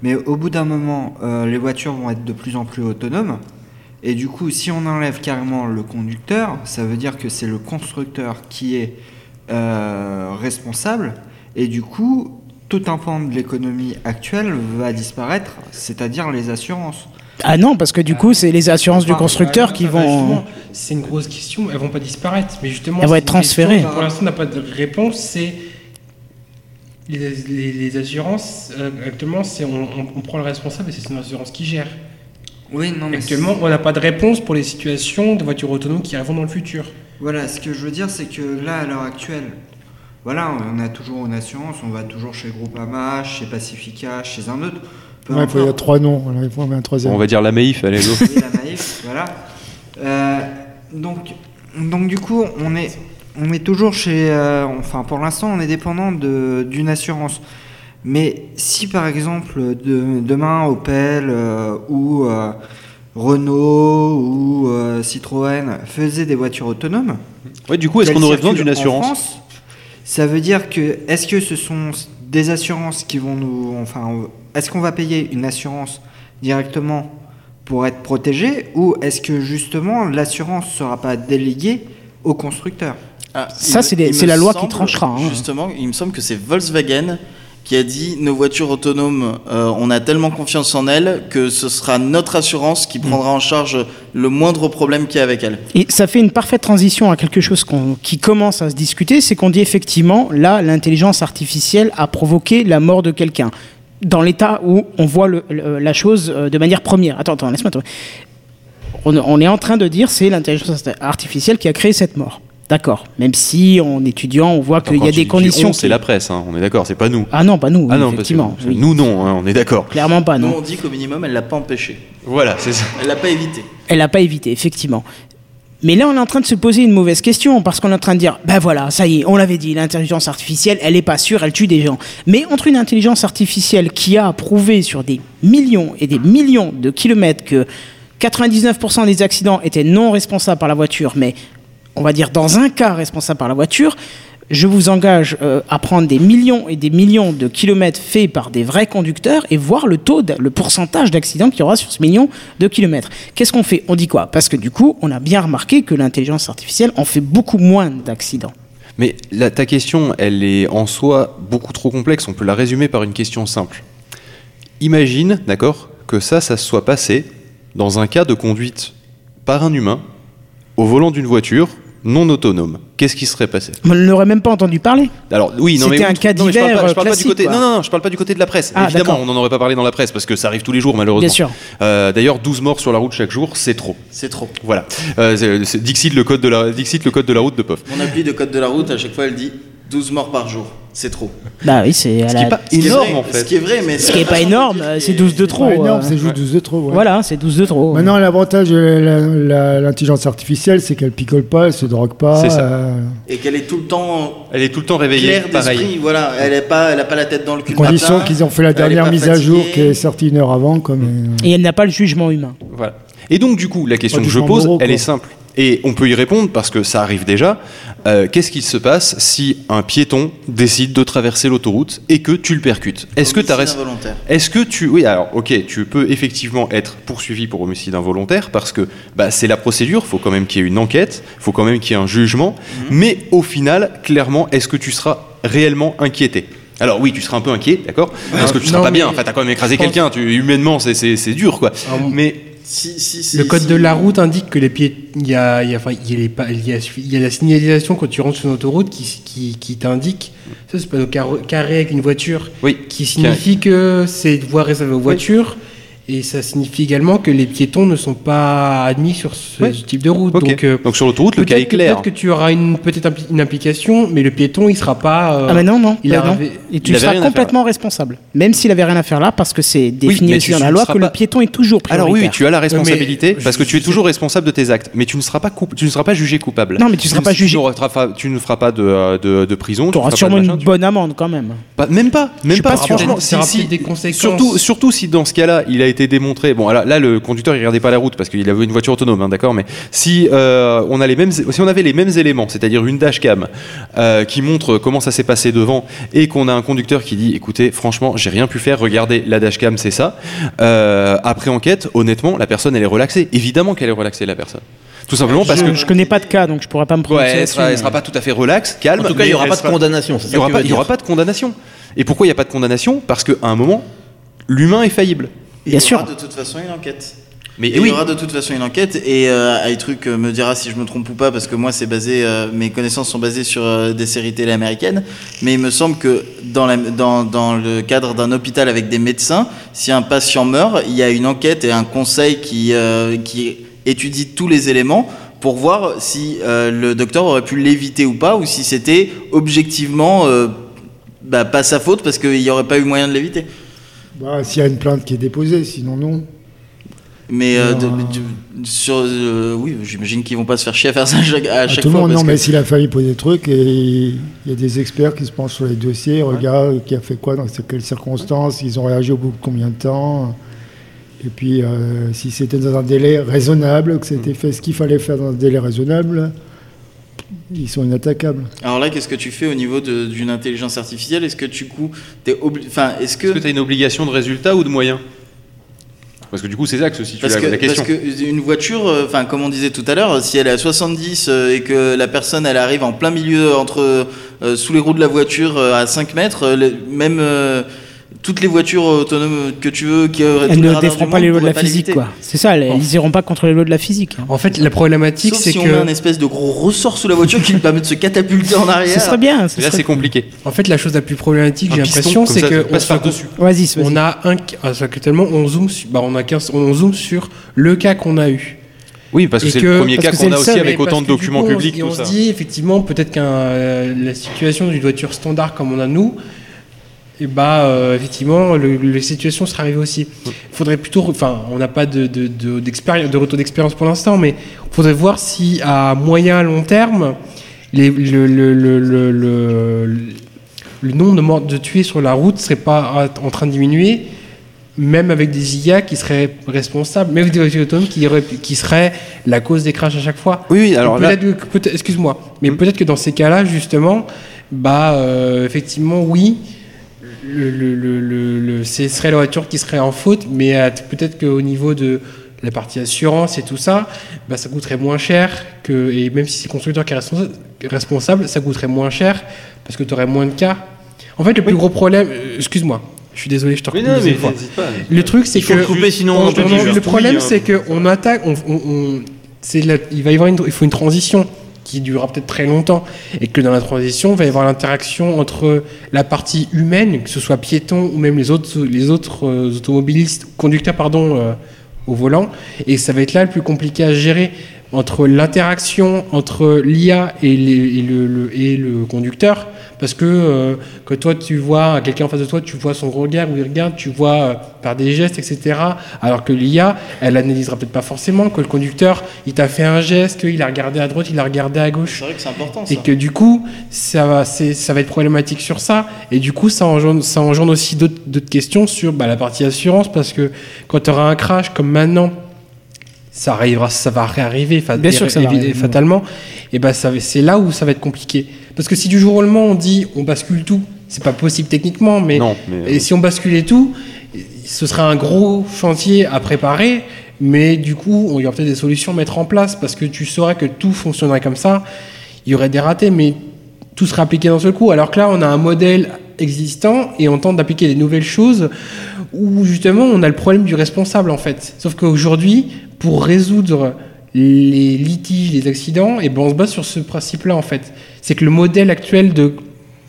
Mais au bout d'un moment, euh, les voitures vont être de plus en plus autonomes. Et du coup, si on enlève carrément le conducteur, ça veut dire que c'est le constructeur qui est responsable. Et du coup, tout un pan de l'économie actuelle va disparaître, c'est-à-dire les assurances. Ah non, parce que du coup, c'est les assurances du constructeur bah, qui ça va, vont. C'est une grosse question, elles vont pas disparaître, mais justement. Elles vont être question transférées. Pour l'instant, on n'a pas de réponse. C'est les, les- les assurances. euh, actuellement, c'est on, on- on prend le responsable et c'est une assurance qui gère. Oui, non, mais Actuellement, on n'a pas de réponse pour les situations de voitures autonomes qui arriveront dans le futur. Voilà, ce que je veux dire, c'est que là, à l'heure actuelle, voilà, on a toujours une assurance, on va toujours chez Groupama, chez Pacifica, chez un autre. peu Ouais, il y a trois noms. Voilà, il faut en mettre un troisième. On va dire la Maïf, allez go. Oui, la naïf, voilà. Euh, donc, donc du coup, on est, on est toujours chez, euh, enfin pour l'instant, on est dépendant d'une assurance. Mais si par exemple de- demain Opel euh, ou euh, Renault ou euh, Citroën faisaient des voitures autonomes, Ouais, du coup, est-ce qu'on aurait besoin d'une assurance France, Ça veut dire que est-ce que ce sont des assurances qui vont nous, enfin, est-ce qu'on va payer une assurance directement pour être protégé ou est-ce que justement l'assurance sera pas déléguée au constructeur? Ah, Ça, c'est la loi qui tranchera, hein. Justement, il me semble que c'est Volkswagen qui a dit nos voitures autonomes, euh, on a tellement confiance en elles que ce sera notre assurance qui prendra en charge le moindre problème qu'il y a avec elles. Et ça fait une parfaite transition à quelque chose qui commence à se discuter, c'est qu'on dit effectivement, là, l'intelligence artificielle a provoqué la mort de quelqu'un. Dans l'état où on voit la chose euh, de manière première. Attends, attends, laisse-moi. On, on est en train de dire c'est l'intelligence artificielle qui a créé cette mort. D'accord. Même si en étudiant, on voit qu'il y a tu des dis conditions. on, C'est la presse, hein, on est d'accord, c'est pas nous. Ah non, pas nous, Ah non, parce que effectivement. oui. Nous non, hein, on est d'accord. Clairement pas, Nous, on dit qu'au minimum, elle l'a pas empêché. Voilà, c'est ça. Elle l'a pas évité. Elle l'a pas évité, effectivement. Mais là, on est en train de se poser une mauvaise question parce qu'on est en train de dire, ben voilà, ça y est, on l'avait dit, l'intelligence artificielle, elle est pas sûre, elle tue des gens. Mais entre une intelligence artificielle qui a prouvé sur des millions et des millions de kilomètres que 99% des accidents étaient non responsables par la voiture, mais on va dire dans un cas responsable par la voiture, je vous engage euh, à prendre des millions et des millions de kilomètres faits par des vrais conducteurs et voir le taux, le pourcentage d'accidents qu'il y aura sur ce million de kilomètres. Qu'est-ce qu'on fait? On dit quoi? Parce que du coup, on a bien remarqué que l'intelligence artificielle en fait beaucoup moins d'accidents. Mais ta question, elle est en soi beaucoup trop complexe. On peut la résumer par une question simple. Imagine, d'accord, que ça, ça se soit passé dans un cas de conduite par un humain au volant d'une voiture non autonome. Qu'est-ce qui serait passé? On ne l'aurait même pas entendu parler. Alors oui, non mais C'était un cas non, mais je parle divers, pas- je parle pas du côté. Non, non, non, je parle pas du côté de la presse. Ah, Évidemment, d'accord. on n'en aurait pas parlé dans la presse parce que ça arrive tous les jours malheureusement. Bien sûr. Euh, D'ailleurs, 12 morts sur la route chaque jour, c'est trop. C'est trop. Voilà. Euh, c'est- c'est Dixit le code de la Dixit le code de la route de POF. Mon appli de code de la route, à chaque fois, elle dit 12 morts par jour. C'est trop. Bah oui, c'est à Ce la- qui est pas énorme, en fait. Ce qui est vrai, mais Ce qui est pas énorme, euh, c'est 12 de trop. énorme, euh. c'est juste 12 de trop. ouais. Voilà, c'est 12 de trop. Maintenant, l'avantage de la- la- l'intelligence artificielle, c'est qu'elle picole pas, elle se drogue pas. C'est ça. euh, Et qu'elle est tout le temps Elle est tout le temps réveillée. claire. Voilà, elle est pas, elle a pas la tête dans le cul. condition qu'ils ont fait la dernière mise à jour qui est sortie une heure avant. Comme, euh, Et elle n'a pas le jugement humain. Voilà. Et donc du coup, la question que je pose, elle est simple. Et on peut y répondre parce que ça arrive déjà. Euh, Qu'est-ce qu'il se passe si un piéton décide de traverser l'autoroute et que tu le percutes? Est-ce que tu involontaire. Est-ce que tu oui alors ok tu peux effectivement être poursuivi pour homicide involontaire parce que bah, c'est la procédure faut quand même qu'il y ait une enquête faut quand même qu'il y ait un jugement mais au final clairement est-ce que tu seras réellement inquiété? Alors oui, tu seras un peu inquiet, d'accord? Parce que tu seras non, pas bien. Enfin, t'as quand même écrasé pense- quelqu'un. Humainement, c'est- dur, quoi. Mais Si, si, si, Le code de la route indique que les pieds, il y a, il y a, enfin, il y a il y a, la signalisation quand tu rentres sur une autoroute qui, qui, qui t'indique. Ça, c'est pas nos carré avec une voiture. Oui. Qui signifie que c'est une voie réservée aux voitures. Et ça signifie également que les piétons ne sont pas admis sur ce Ouais. type de route. Donc, euh, Donc sur l'autoroute, le cas est clair. Peut-être que tu auras une peut-être impli- une implication, mais le piéton, il sera pas. euh, Ah mais non, non, il bah est non. Et tu il seras complètement responsable. Même s'il avait rien à faire là, parce que c'est défini mais aussi dans la ne loi que pas- le piéton est toujours alors prioritaire. oui, oui, tu as la responsabilité mais parce que tu es toujours responsable de tes actes, mais tu ne seras pas coup- tu ne seras pas jugé coupable. Non, mais tu seras pas jugé. Tu, ne feras pas de, euh, de, de prison. Tu auras sûrement une bonne amende quand même. Pas- même pas, même pas. Franchement, surtout, surtout si dans ce cas-là, il a été démontré. Bon, là, là, le conducteur il regardait pas la route parce qu'il avait une voiture autonome, hein, d'accord. Mais si euh, on a les mêmes, si on avait les mêmes éléments, c'est-à-dire une dashcam euh, qui montre comment ça s'est passé devant et qu'on a un conducteur qui dit, écoutez, franchement, j'ai rien pu faire. Regardez, la dashcam, c'est ça. Euh, après enquête, honnêtement, la personne elle est relaxée. Évidemment qu'elle est relaxée, la personne. Tout simplement parce je, que je connais pas de cas, donc je pourrais pas me Ouais, prononcer. elle sera, elle mais- sera pas tout à fait relax, calme. En tout cas, il mais y aura pas de sera- condamnation, Il ça y aura pas de condamnation. Et pourquoi il n'y a pas de condamnation? Parce qu'à un moment, l'humain est faillible. Il Bien y sûr. aura de toute façon une enquête. Mais il oui. y aura de toute façon une enquête et euh, truc me dira si je me trompe ou pas parce que moi c'est basé euh, mes connaissances sont basées sur euh, des séries télé américaines mais il me semble que dans, la, dans, dans le cadre d'un hôpital avec des médecins si un patient meurt il y a une enquête et un conseil qui, euh, qui étudie tous les éléments pour voir si euh, le docteur aurait pu l'éviter ou pas ou si c'était objectivement euh, bah, pas sa faute parce qu'il n'y aurait pas eu moyen de l'éviter Bah, S'il y a une plainte qui est déposée, sinon non. Mais euh, de- Non. de- sur, euh, oui, j'imagine qu'ils vont pas se faire chier à faire ça à chaque, à À chaque tout le fois. monde, parce non, que- mais si la famille pose des trucs, et il y a des experts qui se penchent sur les dossiers, regardent qui a fait quoi, dans quelles circonstances, ils ont réagi au bout de combien de temps. Et puis, euh, si c'était dans un délai raisonnable, que c'était fait ce qu'il fallait faire dans un délai raisonnable, ils sont inattaquables. Alors là, qu'est-ce que tu fais au niveau d'une intelligence artificielle? Est-ce que tu coup, t'es obli- enfin, est-ce que Est-ce que tu as une obligation de résultat ou de moyens? Parce que du coup, c'est ça que se situe parce la, que, la question. parce que une voiture, euh, enfin comme on disait tout à l'heure, si elle est à 70 euh, et que la personne elle arrive en plein milieu entre euh, sous les roues de la voiture euh, à 5 mètres, euh, même euh, toutes les voitures autonomes que tu veux qui Elles les ne défendront pas les lois de la physique, quoi. C'est ça, elles- ils iront pas contre les lois de la physique. hein. En fait, la problématique, c'est si que. on met un espèce de gros ressort sous la voiture qui lui permet de se catapulter en arrière. Ce serait bien. ce Mais là, serait- c'est compliqué. En fait, la chose la plus problématique, j'ai l'impression, c'est que tu passes on se- par-dessus. Vas-y, vas-y. On a un, ah, c'est que tellement on zoome, sur- bah on a 15, on zoome sur le cas qu'on a eu. Oui, parce que c'est le premier cas qu'on a aussi avec autant de documents publics, on se dit effectivement peut-être qu'un euh, la situation d'une voiture standard comme on a nous, et bah euh, effectivement le, les situations seraient arrivées aussi. Il faudrait plutôt, enfin on n'a pas de de, de, d'expérience- de retour d'expérience pour l'instant, mais il faudrait voir si à moyen long terme les, le, nombre de morts de tués sur la route serait pas en train de diminuer même avec des IA qui seraient responsables, même avec des voitures autonomes qui, seraient la cause des crashs à chaque fois. Oui, oui, alors là- excuse-moi, mais peut-être que dans ces cas-là, justement, bah, euh, effectivement, oui, le, le- le- ce serait la voiture qui serait en faute, mais euh, peut-être qu'au niveau de la partie assurance et tout ça, bah, ça coûterait moins cher que, et même si c'est le constructeur qui est responsa- responsable, ça coûterait moins cher parce que tu aurais moins de cas. En fait, le plus gros problème, euh, excuse-moi, je suis désolé, je te Mais recoupe non, une fois. pas. Le truc, c'est faut que couper, sinon on- on le problème, hein. c'est que on attaque, on, il va y avoir une, il faut une transition durera peut-être très longtemps et que dans la transition, il va y avoir l'interaction entre la partie humaine, que ce soit piéton ou même les autres, les autres euh, automobilistes, conducteurs pardon, euh, au volant, et ça va être là le plus compliqué à gérer entre l'interaction entre l'IA et, les- et le, le- et le conducteur, parce que euh, que toi tu vois quelqu'un en face de toi, tu vois son regard où il regarde, tu vois euh, par des gestes, etc. Alors que l'IA, elle analysera peut-être pas forcément que le conducteur, il t'a fait un geste, qu'il a regardé à droite, il a regardé à gauche C'est vrai que c'est important ça. et que du coup ça va, c'est- ça va être problématique sur ça et du coup ça engendre, ça engendre aussi d'autres d'autres questions sur bah, la partie assurance parce que quand tu auras un crash comme maintenant ça arrivera, ça va réarriver fa- Bien sûr que ça va évi- arriver. fatalement. Et ben ça, c'est là où ça va être compliqué. Parce que si du jour au lendemain on dit on bascule tout, c'est pas possible techniquement, mais, Non, mais, et si on basculait tout, ce serait un gros chantier à préparer. Mais du coup, il y aurait peut-être des solutions à mettre en place parce que tu saurais que tout fonctionnerait comme ça. Il y aurait des ratés, mais tout serait appliqué d'un seul coup. Alors que là, on a un modèle existant et on tente d'appliquer des nouvelles choses où justement on a le problème du responsable en fait. Sauf qu'aujourd'hui, pour résoudre les litiges, les accidents, et ben on se base sur ce principe-là en fait. C'est que le modèle actuel de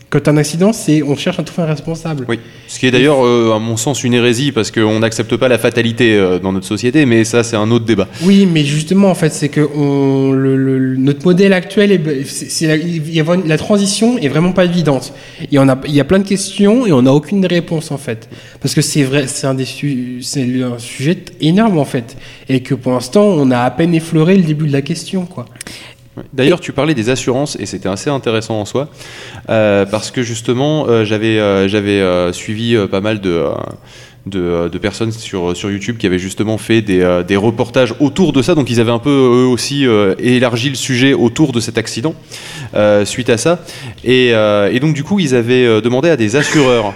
quand un accident, c'est on cherche à trouver un responsable. Oui. Ce qui est d'ailleurs, euh, à mon sens, une hérésie parce qu'on n'accepte pas la fatalité euh, dans notre société, mais ça, c'est un autre débat. Oui, mais justement, en fait, c'est que on, le, le- notre modèle actuel, est, c'est, c'est la, il y a vraiment- la transition est vraiment pas évidente. Il y a plein de questions et on n'a aucune réponse en fait, parce que c'est vrai, c'est un des su- c'est un sujet énorme en fait, et que pour l'instant, on a à peine effleuré le début de la question, quoi. D'ailleurs, tu parlais des assurances et c'était assez intéressant en soi euh, parce que justement, euh, j'avais euh, suivi pas mal de, de, de personnes sur, sur YouTube qui avaient justement fait des, des reportages autour de ça. Donc, ils avaient un peu eux aussi élargi le sujet autour de cet accident suite à ça. Et, et donc, du coup, ils avaient demandé à des assureurs,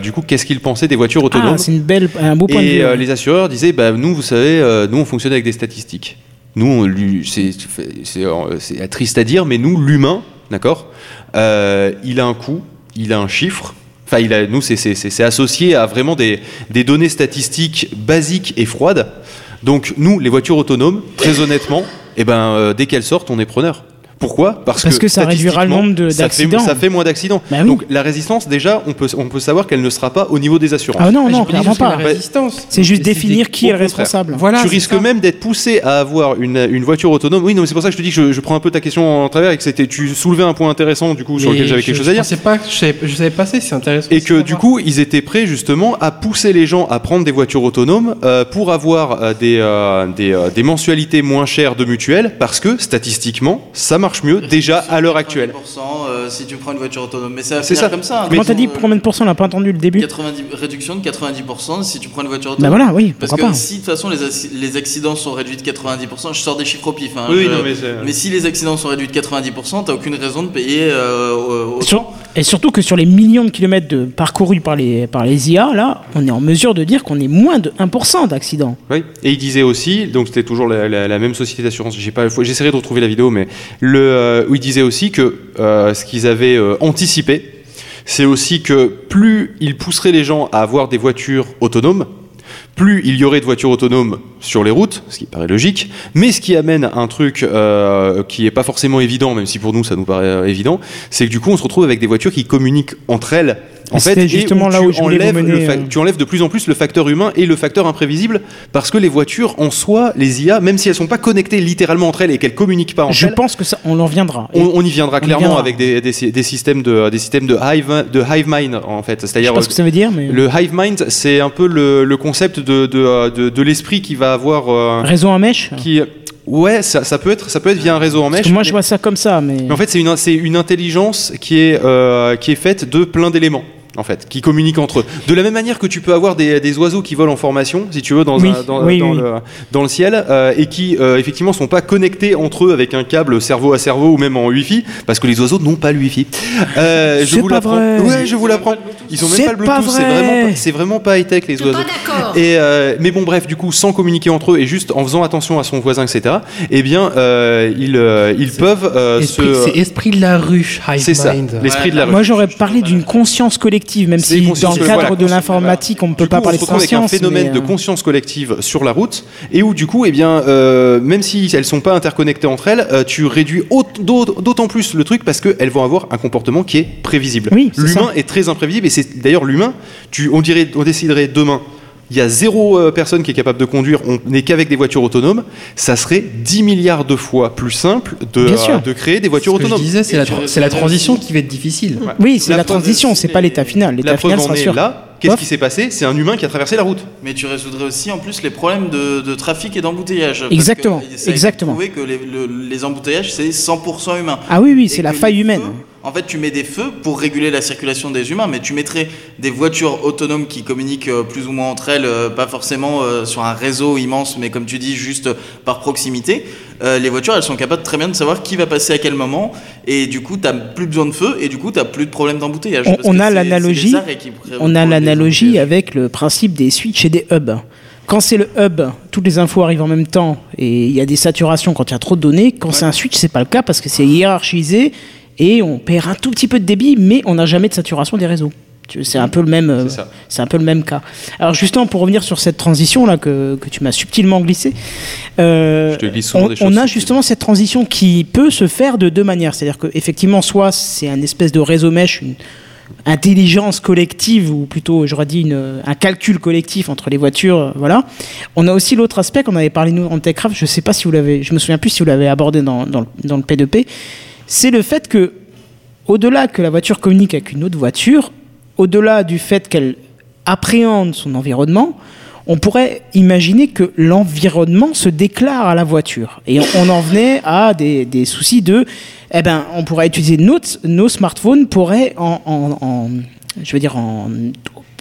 du coup, qu'est-ce qu'ils pensaient des voitures autonomes. Ah, c'est une belle, un beau point de Et vue. euh, ouais. les assureurs disaient, bah, nous, vous savez, nous, on fonctionne avec des statistiques. Nous, c'est euh, c'est triste à dire, mais nous, l'humain, d'accord, euh, il a un coût, il a un chiffre. Enfin, il a, nous, c'est- associé à vraiment des, des données statistiques basiques et froides. Donc, nous, les voitures autonomes, très honnêtement, eh ben, euh, dès qu'elles sortent, on est preneur. Pourquoi Parce que ça réduira le statistiquement, nombre de- ça fait- d'accidents. Ça fait moins d'accidents. Bah oui. Donc la résistance, déjà, on peut, on peut savoir qu'elle ne sera pas au niveau des assurances. Ah non, Ah, non, dit clairement pas. la résistance. C'est juste définir qui est le responsable. Voilà, tu risques ça. même d'être poussé à avoir une, une voiture autonome. Oui, non, mais c'est pour ça que je te dis que je, je prends un peu ta question en travers et que c'était, tu soulevais un point intéressant du coup sur Mais lequel j'avais quelque chose à dire. pas, que- je savais, je savais pas, c'est intéressant. Et que du coup, ils étaient prêts justement à pousser les gens à prendre des voitures autonomes euh, pour avoir euh, des, euh, des, euh, des mensualités moins chères de mutuelles parce que statistiquement, ça marche mieux déjà à l'heure actuelle. 90%, euh, si tu prends une voiture autonome. Mais ça C'est ça. comme ça. hein. Comment t'as dit Euh, combien de pourcents On n'a pas entendu le début 90, réduction de 90% si tu prends une voiture Bah autonome. voilà, oui, Parce que pas. si de toute façon les, acci- les accidents sont réduits de 90%, je sors des chiffres au pif. hein, Oui, je- non, mais si les accidents sont réduits de 90%, t'as aucune raison de payer euh, au- autant. Sur- et surtout que sur les millions de kilomètres de parcourus par les, par les IA, là, on est en mesure de dire qu'on est moins de 1% d'accidents. Oui. Et il disait aussi, donc c'était toujours la, la- la même société d'assurance. J'ai pas, faut- j'essaierai de retrouver la vidéo, mais le, euh, où il disait aussi que euh, ce qu'ils avaient euh, anticipé, c'est aussi que plus ils pousseraient les gens à avoir des voitures autonomes, plus il y aurait de voitures autonomes sur les routes, ce qui paraît logique, mais ce qui amène un truc euh, qui est pas forcément évident, même si pour nous ça nous paraît euh, évident, c'est que du coup on se retrouve avec des voitures qui communiquent entre elles. En Et fait, justement là tu où je vous enlèves mener, euh. tu enlèves de plus en plus le facteur humain et le facteur imprévisible parce que les voitures en soi, les IA, même si elles sont pas connectées littéralement entre elles et qu'elles communiquent pas entre Je elles, pense que ça, on en viendra. On, on y viendra on y clairement viendra. avec des, des, des systèmes de des systèmes de hive de hive mind en fait. je sais C'est-à-dire pas ce que ça veut dire, mais le hive mind, c'est un peu le, le concept de, de, de, de l'esprit qui va avoir euh, réseau en mèche? qui ouais ça, ça peut être ça peut être via un réseau en Parce mèche. que moi, je vois ça comme ça, mais. mais en fait, c'est une, c'est une intelligence qui est, euh, qui est faite de plein d'éléments. En fait, qui communiquent entre eux. De la même manière que tu peux avoir des, des oiseaux qui volent en formation, si tu veux, dans, Oui, un- dans, oui, dans oui. Le, dans le ciel, euh, et qui euh, effectivement sont pas connectés entre eux avec un câble cerveau à cerveau ou même en Wi-Fi, parce que les oiseaux n'ont pas le Wi-Fi. Euh, je C'est vous pas l'apprends. Ouais, je vous l'apprends. Ils ont même pas le pas Bluetooth. C'est vrai. vraiment, pas- c'est vraiment pas high tech les oiseaux. d'accord. Et euh, mais bon, bref, du coup, sans communiquer entre eux et juste en faisant attention à son voisin, etc. Eh bien, euh, ils, euh, ils peuvent euh, Esprit- se. C'est esprit de la ruche, C'est ça, l'esprit de la Moi, j'aurais parlé d'une conscience collective, même C'est si conscience- dans le cadre de conscience- l'informatique, on ne peut pas parler on de se retrouve avec un conscience. phénomène de euh, conscience collective sur la route et où du coup, eh bien, euh, même si elles sont pas interconnectées entre elles, euh, tu réduis au- d'aut- d'autant plus le truc parce qu'elles vont avoir un comportement qui est prévisible. L'humain est très imprévisible et c'est d'ailleurs l'humain. Tu, on dirait, on déciderait demain. Il y a zéro euh, personne qui est capable de conduire, on n'est qu'avec des voitures autonomes, ça serait 10 milliards de fois plus simple de, euh, de créer des voitures Ce que je autonomes. disais, c'est la, tu tra- c'est la transition qui va être difficile. Oui, c'est La la transition, c'est pas l'état final. La L'état preuve final en sera est sûr. là. Qu'est-ce qui s'est passé? C'est un humain qui a traversé la route. Mais tu résoudrais aussi en plus les problèmes de, de trafic et d'embouteillage. Parce Exactement, que ça a été exactement. prouvé que les, le- les embouteillages c'est 100% humain. Ah oui, oui, Et c'est la que faille humaine. feux, En fait, tu mets des feux pour réguler la circulation des humains, mais tu mettrais des voitures autonomes qui communiquent euh, plus ou moins entre elles, euh, pas forcément euh, sur un réseau immense, mais comme tu dis, juste par proximité. Les voitures, elles sont capables très bien de savoir qui va passer à quel moment, et du coup, t'as plus besoin de feu, et du coup, t'as plus de problème d'embouteillage. On, a l'analogie, on a l'analogie avec le principe des switches et des hubs. Quand c'est le hub, toutes les infos arrivent en même temps et il y a des saturations quand il y a trop de données. Quand c'est un switch, c'est pas le cas parce que c'est hiérarchisé et on perd un tout petit peu de débit, mais on n'a jamais de saturation des réseaux. C'est un peu le même, euh, c'est un peu le même cas. Alors justement, pour revenir sur cette transition là que, que tu m'as subtilement glissé, euh, Je te glisse souvent on, des choses on a justement cette transition qui peut se faire de deux manières. C'est-à-dire qu'effectivement, soit c'est un espèce de réseau mesh, une intelligence collective, ou plutôt, j'aurais dit, une- un calcul collectif entre les voitures. euh, Voilà. On a aussi l'autre aspect qu'on avait parlé nous en Techcraft, je sais pas si vous l'avez, je me souviens plus si vous l'avez abordé dans, dans, le- dans le P2P, c'est le fait que, au-delà que la voiture communique avec une autre voiture, au-delà du fait qu'elle appréhende son environnement, on pourrait imaginer que l'environnement se déclare à la voiture. Et on, en venait à des, soucis de, eh ben, on pourrait utiliser nos, smartphones pourraient en, en- en- je veux dire en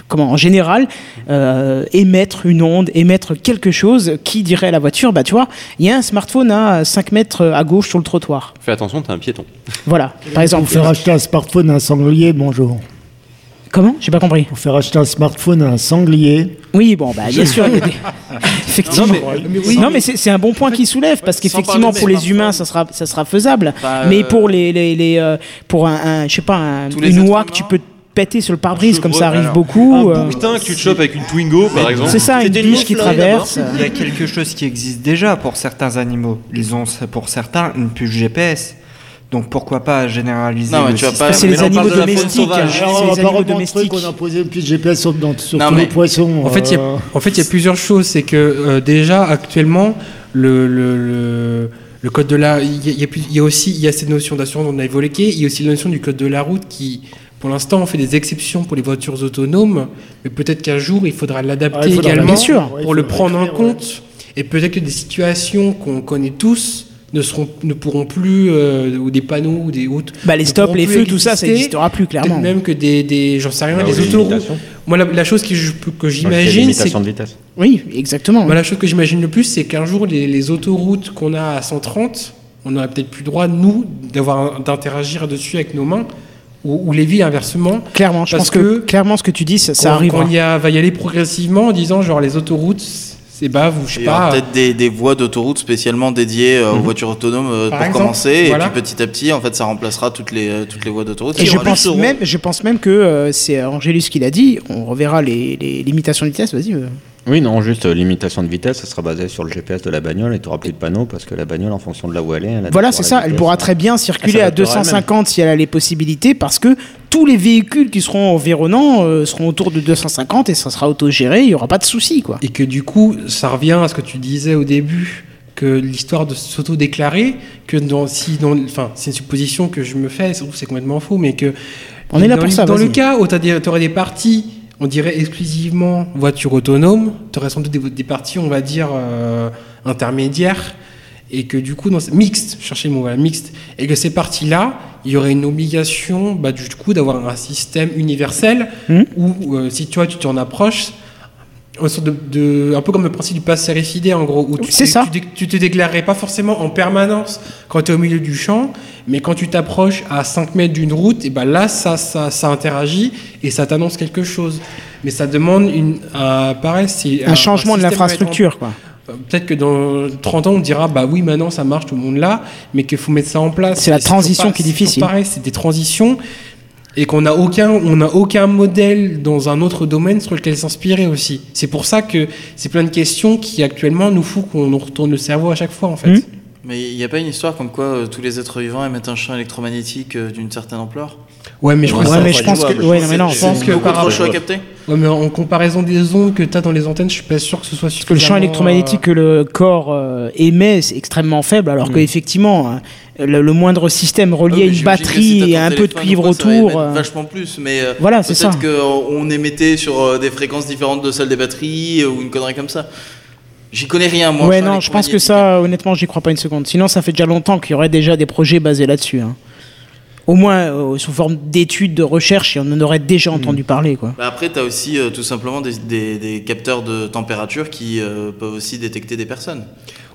comment en général euh, émettre une onde, émettre quelque chose qui dirait à la voiture, bah tu vois, il y a un smartphone à 5 mètres à gauche sur le trottoir. Fais attention, t'es un piéton. Voilà, par exemple. Pour faire acheter un smartphone à un sanglier, bonjour. Comment? J'ai pas compris. Pour faire acheter un smartphone à un sanglier. Oui, bon, bah, bien sûr. des- <laughs> <laughs> Effectivement. Non, mais- oui. Non, mais c'est un bon point qu'il soulève parce qu'effectivement, pour les humains, ça sera, ça sera faisable. Bah, mais euh, pour les, les, les, euh, pour un, un- je sais pas, un- une oie que tu peux péter sur le pare-brise comme ça arrive alors. beaucoup. Un euh, bouquetin que tu te chopes avec une Twingo, par exemple. c'est ça, une biche qui traverse. Il y a quelque chose qui existe déjà pour certains animaux. Ils ont pour certains une puce GPS. Donc pourquoi pas généraliser Non, le tu vas pas- C'est Mais les on animaux domestiques. hein, c'est on les va pas animaux domestiques. qu'on a posé une puce GPS sur, dans- sur Non, tous les poissons. En fait, il y a- euh, en fait, il y a plusieurs choses. C'est que euh, déjà, actuellement, le, le, le, le code de la. Y, il y a aussi il y a cette notion d'assurance dont on a évoqué. Il y a aussi la notion du code de la route qui, pour l'instant, on fait des exceptions pour les voitures autonomes. Mais peut-être qu'un jour, il faudra Ah, l'adapter il faudra également sûr. Pour le prendre en compte. Et peut-être que des situations qu'on connaît tous ne, seront, ne pourront plus, euh, ou des panneaux, ou des routes. Bah, les stops, les feux, tout ça, ça exister. n'existera plus, Peut-être clairement. même que des, des j'en sais rien, Bah des oui, autoroutes. Moi, la, la chose que je- que j'imagine, c'est de vitesse. Oui, exactement. moi, la chose que j'imagine le plus, c'est qu'un jour, les, les autoroutes qu'on a à 130, on n'aurait peut-être plus le droit, nous, d'avoir d'interagir dessus avec nos mains, ou, ou les villes inversement. Clairement, je Parce pense que, que clairement, ce que tu dis, ça, ça Qu'on- arrivera. qu'on y a- va y aller progressivement en disant, genre, les autoroutes, c'est bave, ou je sais Il y aura pas. peut-être des, des voies d'autoroute spécialement dédiées euh, aux Mhm. voitures autonomes euh, Par pour exemple, commencer. voilà. Et puis petit à petit, en fait, ça remplacera toutes les, euh, toutes les voies d'autoroute. Et je pense, même, je pense même que euh, c'est Angélus qui l'a dit, on reverra les, les limitations de vitesse, vas-y. Oui, non, juste euh, limitation de vitesse, ça sera basé sur le GPS de la bagnole et tu n'auras plus de panneau parce que la bagnole, en fonction de là où elle est, elle Voilà, adaptera c'est ça, elle pourra très bien circuler Elle à s'adaptera 250 si elle a les possibilités, parce que tous les véhicules qui seront environnants euh, seront autour de 250 et ça sera autogéré, il n'y aura pas de souci, quoi. Et que du coup, ça revient à ce que tu disais au début, que l'histoire de s'auto-déclarer, que dans, si dans, enfin, c'est une supposition que je me fais, c'est complètement faux, mais que On est là dans, pour le- ça, Dans le vas-y. cas où tu aurais des parties, on dirait exclusivement voiture autonome, tu aurais sans doute des, des parties, on va dire, euh, intermédiaires, et que du coup, dans, mixte, cherchez le mot, voilà, mixte, et que ces parties-là, il y aurait une obligation, bah, du coup, d'avoir un système universel, Mhm. où euh, si tu vois, tu t'en approches, de, de- un peu comme le principe du pass RFID en gros où tu, te- ça. tu, te- tu te déclarerais pas forcément en permanence quand tu es au milieu du champ mais quand tu t'approches à 5 mètres d'une route et ben là ça, ça, ça interagit et ça t'annonce quelque chose mais ça demande une un, pareil, c'est Un changement de l'infrastructure, quoi. Euh, Peut-être que dans 30 ans, on dira bah oui, maintenant ça marche, tout le monde là, mais qu'il faut mettre ça en place. C'est la transition pas- qui est difficile. Pareil, c'est des transitions et qu'on n'a aucun, on aucun modèle dans un autre domaine sur lequel s'inspirer aussi. C'est pour ça que c'est plein de questions qui actuellement nous font qu'on nous retourne le cerveau à chaque fois en fait. Mhm. Mais il n'y a pas une histoire comme quoi euh, tous les êtres vivants émettent un champ électromagnétique euh, d'une certaine ampleur? Ouais, mais je Ouais, que mais je pense que, ouais, non, mais non, je pense pense que par rapport- à capter Ouais, mais en comparaison des ondes que tu as dans les antennes, je suis pas sûr que ce soit Parce que le champ électromagnétique que le corps euh, émet, c'est extrêmement faible, alors Mm. qu'effectivement, hein, le, le moindre système relié Ouais, à une si batterie t'as et un peu de cuivre quoi, ça va autour. euh, Vachement plus, mais euh, Voilà, c'est ça. peut-être qu'on émettait sur euh, des fréquences différentes de celles des batteries euh, ou une connerie comme ça. J'y connais rien, moi. ouais, non, je pense que ça, honnêtement, j'y crois pas une seconde. Sinon, ça fait déjà longtemps qu'il y aurait déjà des projets basés là-dessus. hein. Au moins euh, sous forme d'études, de recherche, et on en aurait déjà entendu parler. Quoi. Bah après, tu as aussi euh, tout simplement des, des- des capteurs de température qui euh, peuvent aussi détecter des personnes.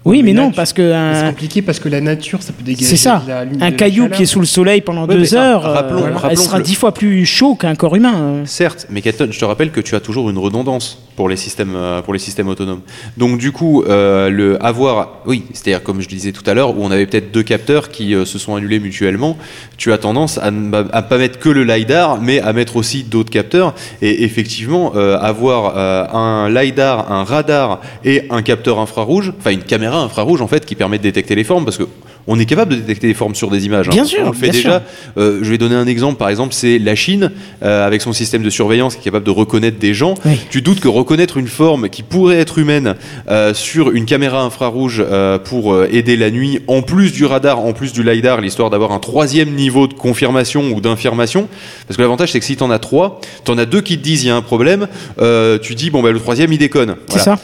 Oui, mais non, parce que C'est compliqué parce que la nature, ça peut dégager. c'est ça. de la- de Un caillou chaleur. qui est sous le soleil pendant Ouais, deux heures, euh, rappelons- elle sera le- dix fois plus chaud qu'un corps humain. euh. Certes, mais Keton, je te rappelle que tu as toujours une redondance pour les systèmes, euh, pour les systèmes autonomes. Donc du coup, euh, le avoir, oui, c'est-à-dire comme je disais tout à l'heure, où on avait peut-être deux capteurs qui euh, se sont annulés mutuellement, tu as tendance à ne pas mettre que le lidar, mais à mettre aussi d'autres capteurs. Et effectivement, euh, avoir euh, un lidar, un radar et un capteur infrarouge, enfin une caméra infrarouge en fait, qui permet de détecter les formes, parce que on est capable de détecter les formes sur des images. hein. Bien sûr, on le fait bien déjà. Euh, je vais donner un exemple, par exemple, c'est la Chine, euh, avec son système de surveillance qui est capable de reconnaître des gens. Oui. Tu doutes que reconnaître une forme qui pourrait être humaine euh, sur une caméra infrarouge pour aider la nuit, en plus du radar, en plus du LiDAR, l'histoire d'avoir un troisième niveau de confirmation ou d'infirmation. Parce que l'avantage, c'est que si tu en as trois, tu en as deux qui te disent il y a un problème, tu dis bon, bah, le troisième, il déconne. C'est ça.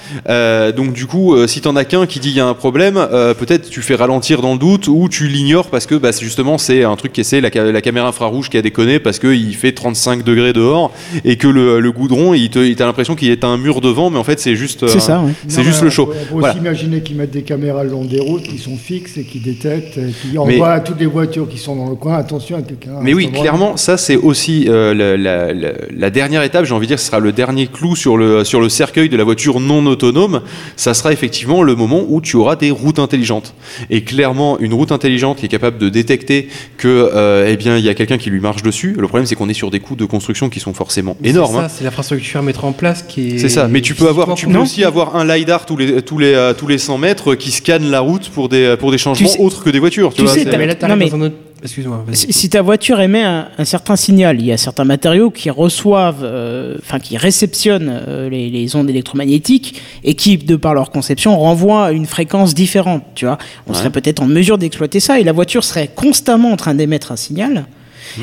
Donc du coup, si t'en as qu'un qui dit il y a un problème, peut-être tu fais ralentir dans le doute ou tu l'ignores parce que bah, c'est justement c'est un truc qui essaie la, la caméra infrarouge qui a déconné parce qu'il fait 35 degrés dehors et que le, le goudron, il te, il- t'as l'impression qu'il est un mur devant, mais en fait c'est juste, C'est euh, ça, ouais. c'est Non, juste le show. On peut Voilà. aussi imaginer qu'ils mettent des caméras le long des routes qui sont fixes et qui détectent, et qui Mais- envoient à toutes les voitures qui sont dans le coin, attention à quelqu'un. Mais oui, clairement, ça c'est aussi euh, la, la- la- la dernière étape, j'ai envie de dire, ce sera le dernier clou sur le, sur le cercueil de la voiture non autonome. Ça sera effectivement le moment où tu auras des routes intelligentes. Et clairement, une route intelligente qui est capable de détecter que, euh, eh bien, il y a quelqu'un qui lui marche dessus. Le problème, c'est qu'on est sur des coûts de construction qui sont forcément C'est énormes. ça, hein. C'est l'infrastructure à mettre en place qui est. C'est ça, mais tu peux avoir, tu peux aussi avoir un lidar tous les tous les euh, tous les 100 mètres qui scanne la route pour des pour des changements sais- autres que des voitures. Tu, tu vois, sais, c'est- t'as- Mais là, t'arrives Non, mais- dans un autre. Excuse-moi. Si, si ta voiture émet un, un certain signal, il y a certains matériaux qui reçoivent, euh, enfin qui réceptionnent euh, les, les ondes électromagnétiques et qui, de par leur conception, renvoient à une fréquence différente. Tu vois, on serait peut-être en mesure d'exploiter ça et la voiture serait constamment en train d'émettre un signal.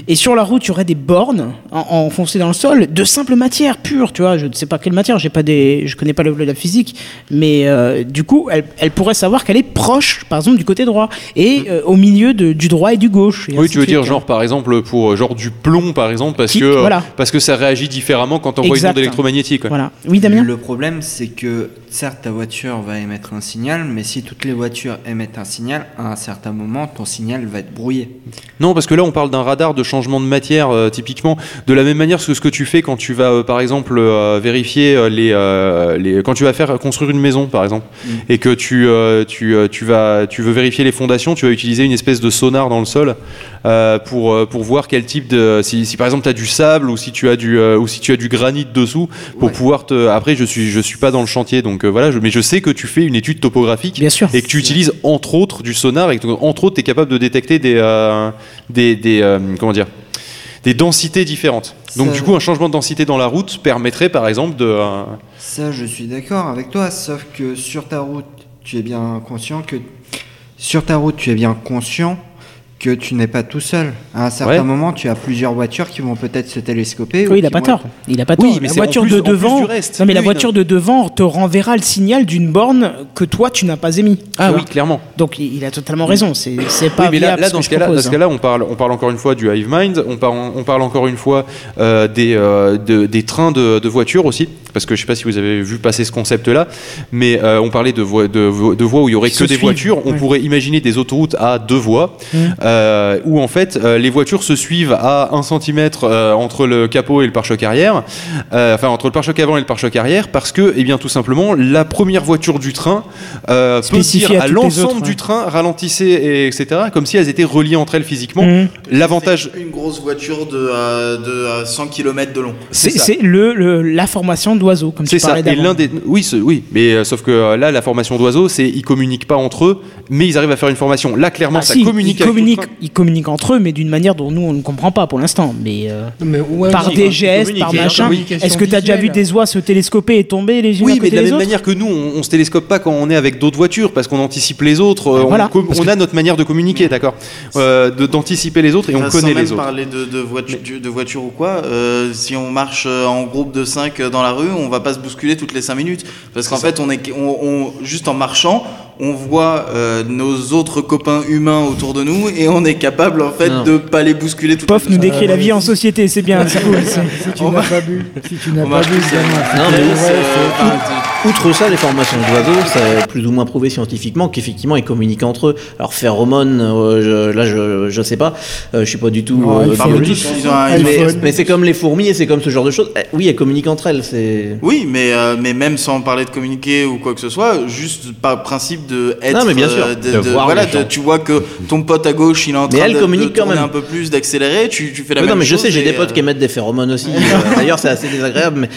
Et sur la route, il y aurait des bornes en- enfoncées dans le sol de simple matière pure, tu vois. Je ne sais pas quelle matière, j'ai pas des, je connais pas le, la physique, mais euh, du coup, elle, elle pourrait savoir qu'elle est proche, par exemple, du côté droit et euh, au milieu de- du droit et du gauche. et Oui, tu veux dire genre par exemple pour euh, genre du plomb par exemple parce Qui- que voilà. parce que ça réagit différemment quand on voit une Exact. onde électromagnétique. ouais. Voilà. Oui, Damien. Le problème, c'est que certes, ta voiture va émettre un signal, mais si toutes les voitures émettent un signal, à un certain moment, ton signal va être brouillé. Non, parce que là, on parle d'un radar de changement de matière, euh, typiquement, de la même manière que ce que tu fais quand tu vas, euh, par exemple, euh, vérifier les, les, quand tu vas faire construire une maison, par exemple, et que tu, tu, tu vas, tu veux vérifier les fondations, tu vas utiliser une espèce de sonar dans le sol euh, pour, euh, pour voir quel type de, si, si par exemple tu as du sable ou si tu as du, euh, ou si tu as du granit dessous, pour pouvoir te. Après, je suis, je suis pas dans le chantier, donc euh, voilà, je, mais je sais que tu fais une étude topographique Bien sûr. et que tu utilises entre autres du sonar et que entre autres tu es capable de détecter des, des, des, comment dire des densités différentes. Donc Ça- du coup un changement de densité dans la route permettrait par exemple de Ça, je suis d'accord avec toi, sauf que sur ta route, tu es bien conscient que sur ta route, tu es bien conscient que tu n'es pas tout seul. À un certain Ouais. moment, tu as plusieurs voitures qui vont peut-être se télescoper. ou Oui, il a qui pas tort. être- Il a pas Oui, tort. mais la voiture plus- de devant, reste. non mais la voiture de devant te renverra le signal d'une borne que toi tu n'as pas émis. ah oui clairement. Donc il a totalement raison. C'est c'est pas Oui, mais là, viable là, ce dans ce cas-là, dans propose, ce hein. cas-là, on parle, on parle encore une fois du Hive Mind, on parle, on parle encore une fois euh, des, euh, de- des trains de, de voitures aussi, parce que je sais pas si vous avez vu passer ce concept-là, mais euh, on parlait de, voies- de, vo- de voies où il y aurait Qui que des suivent, voitures. On ouais. pourrait imaginer des autoroutes à deux voies, Mm. Euh, où en fait euh, les voitures se suivent à un centimètre euh, entre le capot et le pare-choc arrière, euh, enfin entre le pare-choc avant et le pare-choc arrière, parce que, eh bien, tout simplement, la première voiture du train euh, peut dire à l'ensemble du train ralentissez, et etc., comme si elles étaient reliées entre elles physiquement. Mhm. L'avantage. Une grosse voiture de, euh, de euh, 100 km de long. C'est le, le- la formation d'oiseau, comme tu C'est ça. parlais Et l'un des, oui, oui, mais euh, sauf que euh, là, la formation d'oiseaux, c'est ils communiquent pas entre eux, mais ils arrivent à faire une formation. Là, clairement, Ah, ça si, communique. ils, le communiquent, ils communiquent entre eux, mais d'une manière dont nous on ne comprend pas pour l'instant. Mais, euh, mais ouais, par des quand- gestes, par machin. Est-ce que tu as déjà vu des oies se télescoper et tomber les unes à Oui, mais de la même autres manière que nous, on, on se télescope pas quand on est avec d'autres voitures, parce qu'on anticipe les autres. euh, on Voilà. com- on, a notre manière de communiquer, d'accord, Euh, d'anticiper les autres et on connaît les autres. parler de, de, voiture, de voiture ou quoi, euh, si on marche en groupe de 5 dans la rue, on va pas se bousculer toutes les 5 minutes. Parce qu'en fait, on est, on, on- juste en marchant, on voit euh, nos autres copains humains autour de nous et on est capable en fait Non. de pas les bousculer tout Pof nous décrit la vie en société, c'est bien, c'est cool. <laughs> Si tu n'as pas bu, si tu n'as On pas bu, euh, Non, mais c'est- outre- ça, les formations d'oiseaux, c'est plus ou moins prouvé scientifiquement qu'effectivement ils communiquent entre eux. Alors phéromones, euh, là je, je sais pas, euh, je suis pas du tout Non, euh, ils parlent biologiste, tous, ils ont un mais, c'est comme les fourmis et c'est comme ce genre de choses. Eh, oui, elles communiquent entre elles. C'est Oui, mais, euh, mais même sans parler de communiquer ou quoi que ce soit, juste par principe de être. Non, mais bien sûr. euh, de- De de- voir voilà, les gens. de- tu vois que ton pote à gauche, il est en Mais train elle de, communique de quand tourner même. un peu plus, d'accélérer, tu, tu fais la Oui, même non, mais je chose sais, j'ai et, des potes euh, qui émettent des phéromones aussi. <laughs> Euh, D'ailleurs, c'est assez désagréable, mais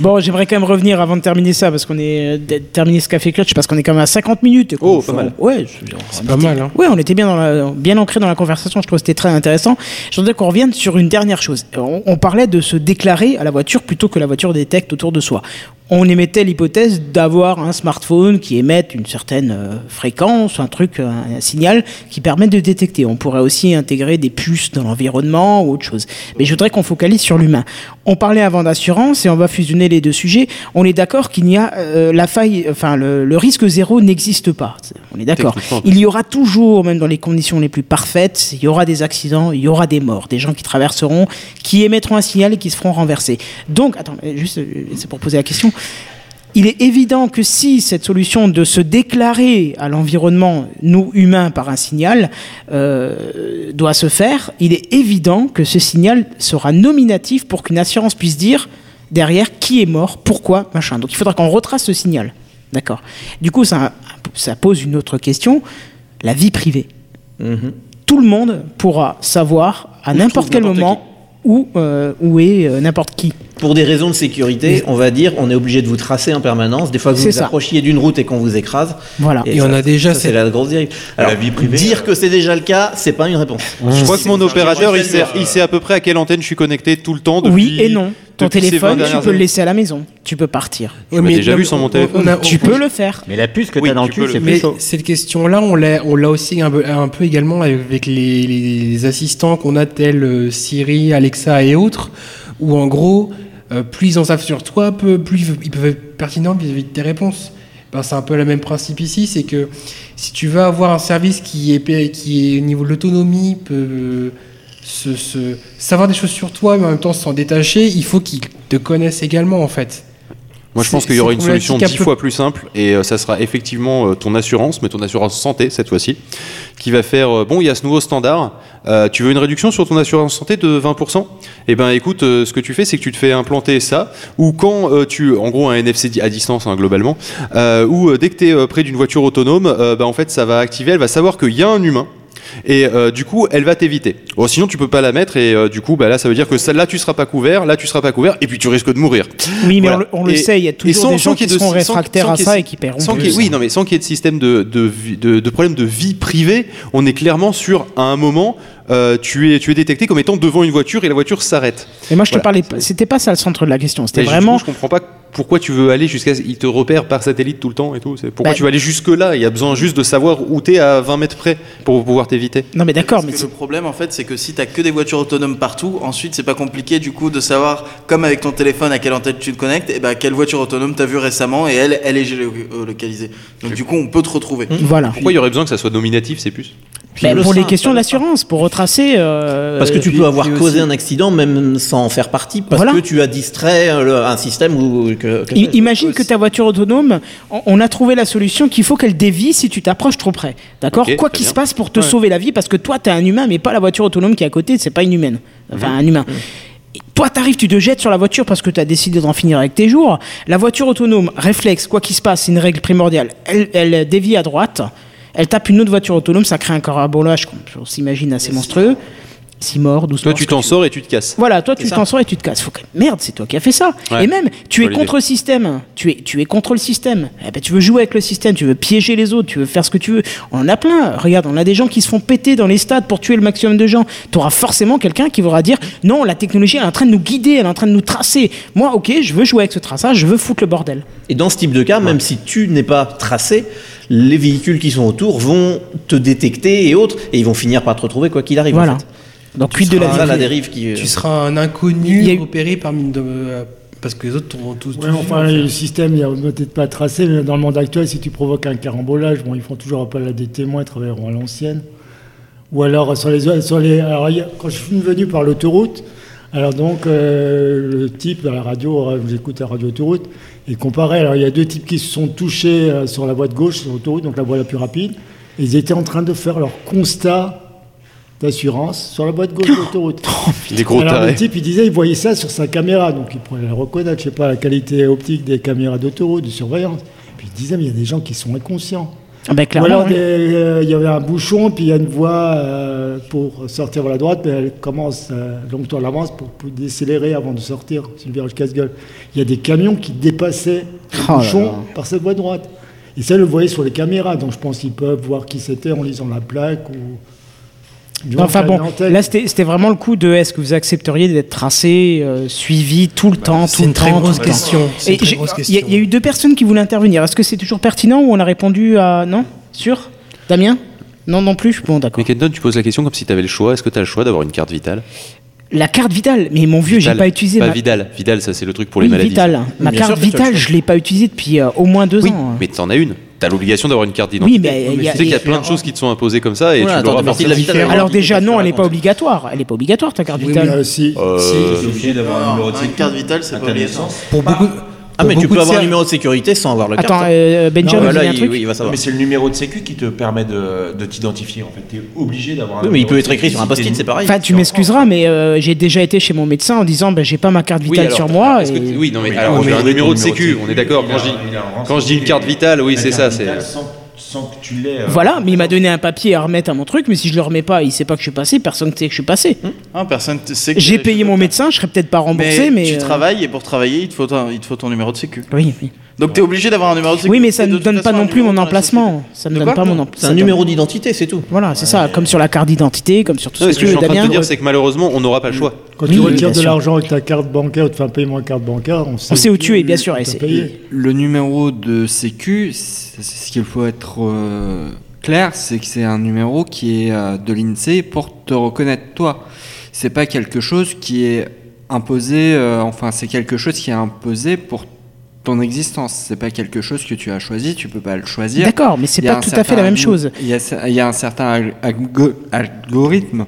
Bon, j'aimerais quand même revenir avant de terminer ça, parce qu'on est euh, de terminer ce café clutch, parce qu'on est quand même à 50 minutes. Oh, pas mal. Ouais, C'est pas mal, hein. Ouais, on était bien, dans la- bien ancré dans la conversation, je trouve que c'était très intéressant. Je voudrais qu'on revienne sur une dernière chose. On, on parlait de se déclarer à la voiture plutôt que la voiture détecte autour de soi. On émettait l'hypothèse d'avoir un smartphone qui émette une certaine euh, fréquence, un truc, un, un signal qui permet de détecter. On pourrait aussi intégrer des puces dans l'environnement ou autre chose. Mais je voudrais qu'on focalise sur l'humain. On parlait avant d'assurance et on va fusionner les deux sujets. On est d'accord qu'il y a euh, la faille, enfin le, le risque zéro n'existe pas. On est d'accord. Il y aura toujours, même dans les conditions les plus parfaites, il y aura des accidents, il y aura des morts, des gens qui traverseront, qui émettront un signal et qui se feront renverser. Donc, attends, euh, juste, euh, c'est pour poser la question. Il est évident que si cette solution de se déclarer à l'environnement, nous humains, par un signal, euh, doit se faire, il est évident que ce signal sera nominatif pour qu'une assurance puisse dire derrière qui est mort, pourquoi, machin. Donc il faudra qu'on retrace ce signal. D'accord. Du coup, ça, ça pose une autre question la vie privée. Tout le monde pourra savoir à n'importe quel moment où, euh, où est euh, n'importe qui. Pour des raisons de sécurité, on va dire, on est obligé de vous tracer en permanence. Des fois que vous vous ça. approchiez d'une route et qu'on vous écrase. Voilà. Et on a déjà c'est cette- la grosse dérive. Alors, vie privée, dire que c'est déjà le cas, c'est pas une réponse. Je crois que mon opérateur, il sait, il sait à peu près à quelle antenne je suis connecté tout le temps. Depuis, oui et non. Ton depuis ces 20 téléphone, tu peux le laisser à la maison. Tu peux partir. L'ai déjà vu sur mon téléphone. on a- Tu on- peux le faire. Mais la puce que Oui, t'as dans le tu cul, le- c'est plus Mais chaud. cette question-là, on l'a, on l'a aussi un peu, un peu également avec les, les assistants qu'on a tels euh, Siri, Alexa et autres, où en gros, euh, plus ils en savent sur toi, plus ils peuvent être pertinents vis-à-vis de tes réponses. Ben, c'est un peu le même principe ici, c'est que si tu veux avoir un service qui est, qui est au niveau de l'autonomie, peut euh, se- savoir des choses sur toi, mais en même temps s'en détacher, il faut qu'ils te connaissent également en fait. Moi, je pense qu'il y aura une solution dix fois plus simple et euh, ça sera effectivement euh, ton assurance, mais ton assurance santé cette fois-ci, qui va faire euh, bon, il y a ce nouveau standard. tu veux une réduction sur ton assurance santé de 20% Eh ben, écoute, ce que tu fais, c'est que tu te fais implanter ça, ou quand tu, en gros, un NFC à distance hein, globalement, ou dès que tu es près d'une voiture autonome, bah, en fait, ça va activer, elle va savoir qu'il y a un humain. Et euh, du coup, elle va t'éviter. Bon, sinon, tu peux pas la mettre. Et euh, du coup, bah, là, ça veut dire que ça, là, tu seras pas couvert. Là, tu seras pas couvert. Et puis, tu risques de mourir. Oui, mais Voilà. on le, on le Et- sait, il y a toujours sans- des gens qui de- seront sans- réfractaires sans à ça et qui paieront oui, non, mais sans qu'il y ait de système de, de, de, de problème de vie privée, on est clairement sur à un moment, euh, tu, es, tu es détecté comme étant devant une voiture et la voiture s'arrête. Mais moi, je te parlais, pas- c'était pas ça le centre de la question. C'était vraiment. je comprends pas pourquoi tu veux aller jusqu'à. Il te repère par satellite tout le temps et tout. C'est- Pourquoi Bah- tu veux aller jusque-là? Il y a besoin juste de savoir où t'es à 20 mètres près pour pouvoir t'éviter. Non, mais d'accord, mais Parce que le problème en fait c'est que si t'as que des voitures autonomes partout, ensuite c'est pas compliqué du coup de savoir comme avec ton téléphone à quelle antenne tu te connectes, et ben quelle voiture autonome t'as vu récemment et elle elle est géolocalisée. Donc du coup on peut te retrouver. Voilà. Pourquoi il y aurait besoin que ça soit nominatif, c'est plus? Ben, le pour les questions d'assurance, pour retracer. euh, Parce que tu puis- peux avoir causé aussi- un accident même sans en faire partie, parce Voilà. que tu as distrait euh, le- un système ou que. que- I- Imagine que ta voiture autonome, on- on a trouvé la solution qu'il faut qu'elle dévie si tu t'approches trop près. D'accord Quoi qu'il se passe pour te Ouais. sauver la vie, parce que toi, t'es un humain, mais pas la voiture autonome qui est à côté, c'est pas une humaine. Enfin, Mhm. un humain. Et Toi, t'arrives, tu te jettes sur la voiture parce que tu as décidé d'en finir avec tes jours. La voiture autonome, réflexe, quoi qu'il se passe, c'est une règle primordiale. Elle, elle dévie à droite, elle tape une autre voiture autonome, ça crée un carabolage qu'on s'imagine assez monstrueux. Six morts, douze Toi, morts, tu t'en sors et tu te casses. Voilà, toi tu t'en sors et tu te casses. Faut que... Merde, c'est toi qui as fait ça. Ouais. Et même, tu es contre le système. Tu es, tu es contre le système. Eh ben, tu veux jouer avec le système, tu veux piéger les autres, tu veux faire ce que tu veux. On en a plein. Regarde, on a des gens qui se font péter dans les stades pour tuer le maximum de gens. Tu auras forcément quelqu'un qui voudra dire non, la technologie elle est en train de nous guider, elle est en train de nous tracer. Moi, ok, je veux jouer avec ce traçage, je veux foutre le bordel. Et dans ce type de cas, même si tu n'es pas tracé, les véhicules qui sont autour vont te détecter et autres, et ils vont finir par te retrouver quoi qu'il arrive. Voilà. En fait. Donc, quid de la dérive qui. euh, Tu seras un inconnu y a repéré parmi de- euh, parce que les autres tournent tous. Ouais, tous enfin, vus, en fait. le système, il n'est peut-être pas tracé, mais dans le monde actuel, si tu provoques un carambolage, bon, ils font toujours appel à des témoins, ils travailleront à l'ancienne. Ou alors, sur les, sur les, alors, il y a- quand je suis venu par l'autoroute, alors donc, euh, le type à la radio, j'écoute la radio autoroute, et comparé, alors il y a deux types qui se sont touchés euh, sur la voie de gauche, sur l'autoroute, donc la voie la plus rapide, et ils étaient en train de faire leur constat d'assurance sur la boîte gauche de l'autoroute. <laughs> Des gros Alors tarés. le type, il disait, il voyait ça sur sa caméra, donc il pourrait la reconnaître, je sais pas, la qualité optique des caméras d'autoroute, de surveillance. Puis il disait, mais il y a des gens qui sont inconscients. Ah ben, Ou alors oui. euh, il y avait un bouchon, puis il y a une voie euh, pour sortir vers la droite, mais elle commence, euh, donc toi l'avance pour, pour décélérer avant de sortir, c'est le virage casse-gueule. Il y a des camions qui dépassaient le Oh là bouchon là. par cette voie droite. Et ça, le voyait sur les caméras, donc je pense qu'ils peuvent voir qui c'était en lisant la plaque ou. Enfin bon, là c'était vraiment le coup de est-ce que vous accepteriez d'être tracé, euh, suivi tout le temps, tout c'est le une très temps, grosse tout le temps question. C'est une très grosse Il y, a- question. il y a eu deux personnes qui voulaient intervenir. Est-ce que c'est toujours pertinent ou on a répondu à non? Sûr? Damien? Non, non plus? Bon, d'accord. Mais Kenton, tu poses la question comme si tu avais le choix. Est-ce que tu as le choix d'avoir une carte vitale? La carte vitale, mais mon vieux, j'ai pas utilisé Pas ma Vidal. Vidal, ça c'est le truc pour Oui, les maladies. vitale. Ma Bien carte sûr vitale, je l'ai pas utilisée depuis euh, au moins deux Oui, ans. mais t'en as une. T'as l'obligation d'avoir une carte Oui, d'identité. mais il y a- tu sais qu'il y a plein de choses qui te sont imposées comme ça et Voilà, tu attends, l'auras forcément. vitale. Alors déjà, non, elle est pas obligatoire. Elle est pas obligatoire ta carte Oui, vitale. mais, euh, si, Euh, Tu es obligé d'avoir un numéro de carte vitale, c'est pas obligatoire. naissance. Pour beaucoup. Ah, mais tu peux avoir un numéro de sécurité sans avoir le carte. Attends, euh, Benjamin, Non, vous là, avez un il, truc oui, il va savoir. Mais c'est le numéro de sécu qui te permet de, de t'identifier. En fait, t'es obligé d'avoir un Oui, mais il numéro peut être écrit sur un post-it, c'est pareil. Enfin, tu m'excuseras, mais euh, j'ai déjà été chez mon médecin en disant bah, j'ai pas ma carte Oui, vitale alors, sur moi. que Oui, non, mais Oui, alors, j'ai mais un numéro de sécu, on est d'accord. il Quand a- je dis, il a un quand je dis une carte vitale, oui, c'est ça. c'est- Sans, que tu l'aies. euh, Voilà, mais il m'a donné un papier à remettre à mon truc, mais si je le remets pas, il sait pas que je suis passé, personne ne sait que je suis passé. Ah, personne ne sait que J'ai payé mon médecin, je serais peut-être pas remboursé, mais. tu euh, travailles et pour travailler, il te faut ton, il te faut ton numéro de sécu. Oui, oui. Donc tu es obligé d'avoir un numéro de sécu. Oui, mais ça ne donne pas non plus mon emplacement. Ça me donne pas mon emplacement. C'est un numéro d'identité, c'est tout. Voilà, c'est ça, comme sur la carte d'identité, comme sur tout ce ce que je suis en veux, train de te dire, c'est que malheureusement, on n'aura pas le choix. Quand tu retires de l'argent avec ta carte bancaire ou tu fais un paiement avec carte bancaire, on sait, On sait où tu es, bien sûr. Le numéro de sécu, c'est- ce qu'il faut être euh, clair, c'est que c'est un numéro qui est euh, de l'INSEE pour te reconnaître toi. C'est pas quelque chose qui est imposé, euh, enfin c'est quelque chose qui est imposé pour ton existence. C'est pas quelque chose que tu as choisi, tu peux pas le choisir. D'accord, mais c'est pas tout à fait la même chose. Il y a, il y a un certain al- algo- algorithme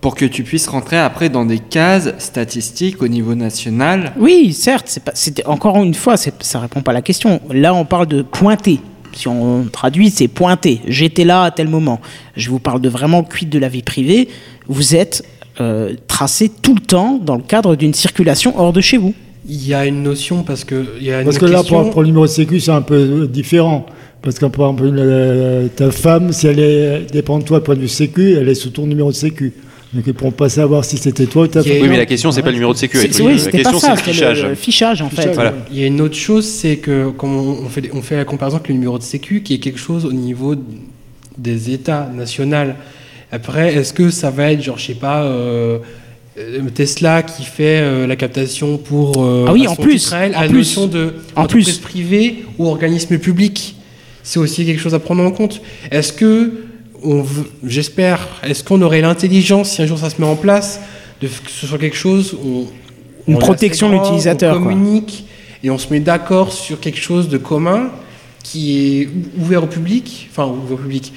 pour que tu puisses rentrer après dans des cases statistiques au niveau national. Oui, certes, c'est encore une fois, ça répond pas à la question. Là, on parle de pointer. Si on traduit, c'est pointer. J'étais là à tel moment. Je vous parle de vraiment cuite de la vie privée. Vous êtes euh, tracé tout le temps dans le cadre d'une circulation hors de chez vous. Il y a une notion parce que il y a une Parce que là, question- pour, pour le numéro de sécu, c'est un peu différent. Parce que, par exemple, euh, ta femme, si elle est, dépend de toi, point de vue sécu, elle est sous ton numéro de sécu. Donc, ils ne pourront pas savoir si c'était toi ou ta. Oui, mais la question, c'est pas le numéro de sécu. Oui, la question, c'est le fichage. le, fichage en fait. Voilà. Il y a une autre chose, c'est que comme on fait, on fait la comparaison avec le numéro de sécu, qui est quelque chose au niveau des États nationaux. Après, est-ce que ça va être genre, je sais pas, euh, euh, Tesla qui fait euh, la captation pour euh, Ah oui, à en son plus, elle, en à plus, notion de en entreprise plus. privée ou organisme public? C'est aussi quelque chose à prendre en compte. Est-ce que j'espère, est-ce qu'on aurait l'intelligence si un jour ça se met en place de que ce soit quelque chose où on- Une on protection de l'utilisateur, On quoi. communique et on se met d'accord sur quelque chose de commun qui est ou- ouvert au public, enfin ouvert au public.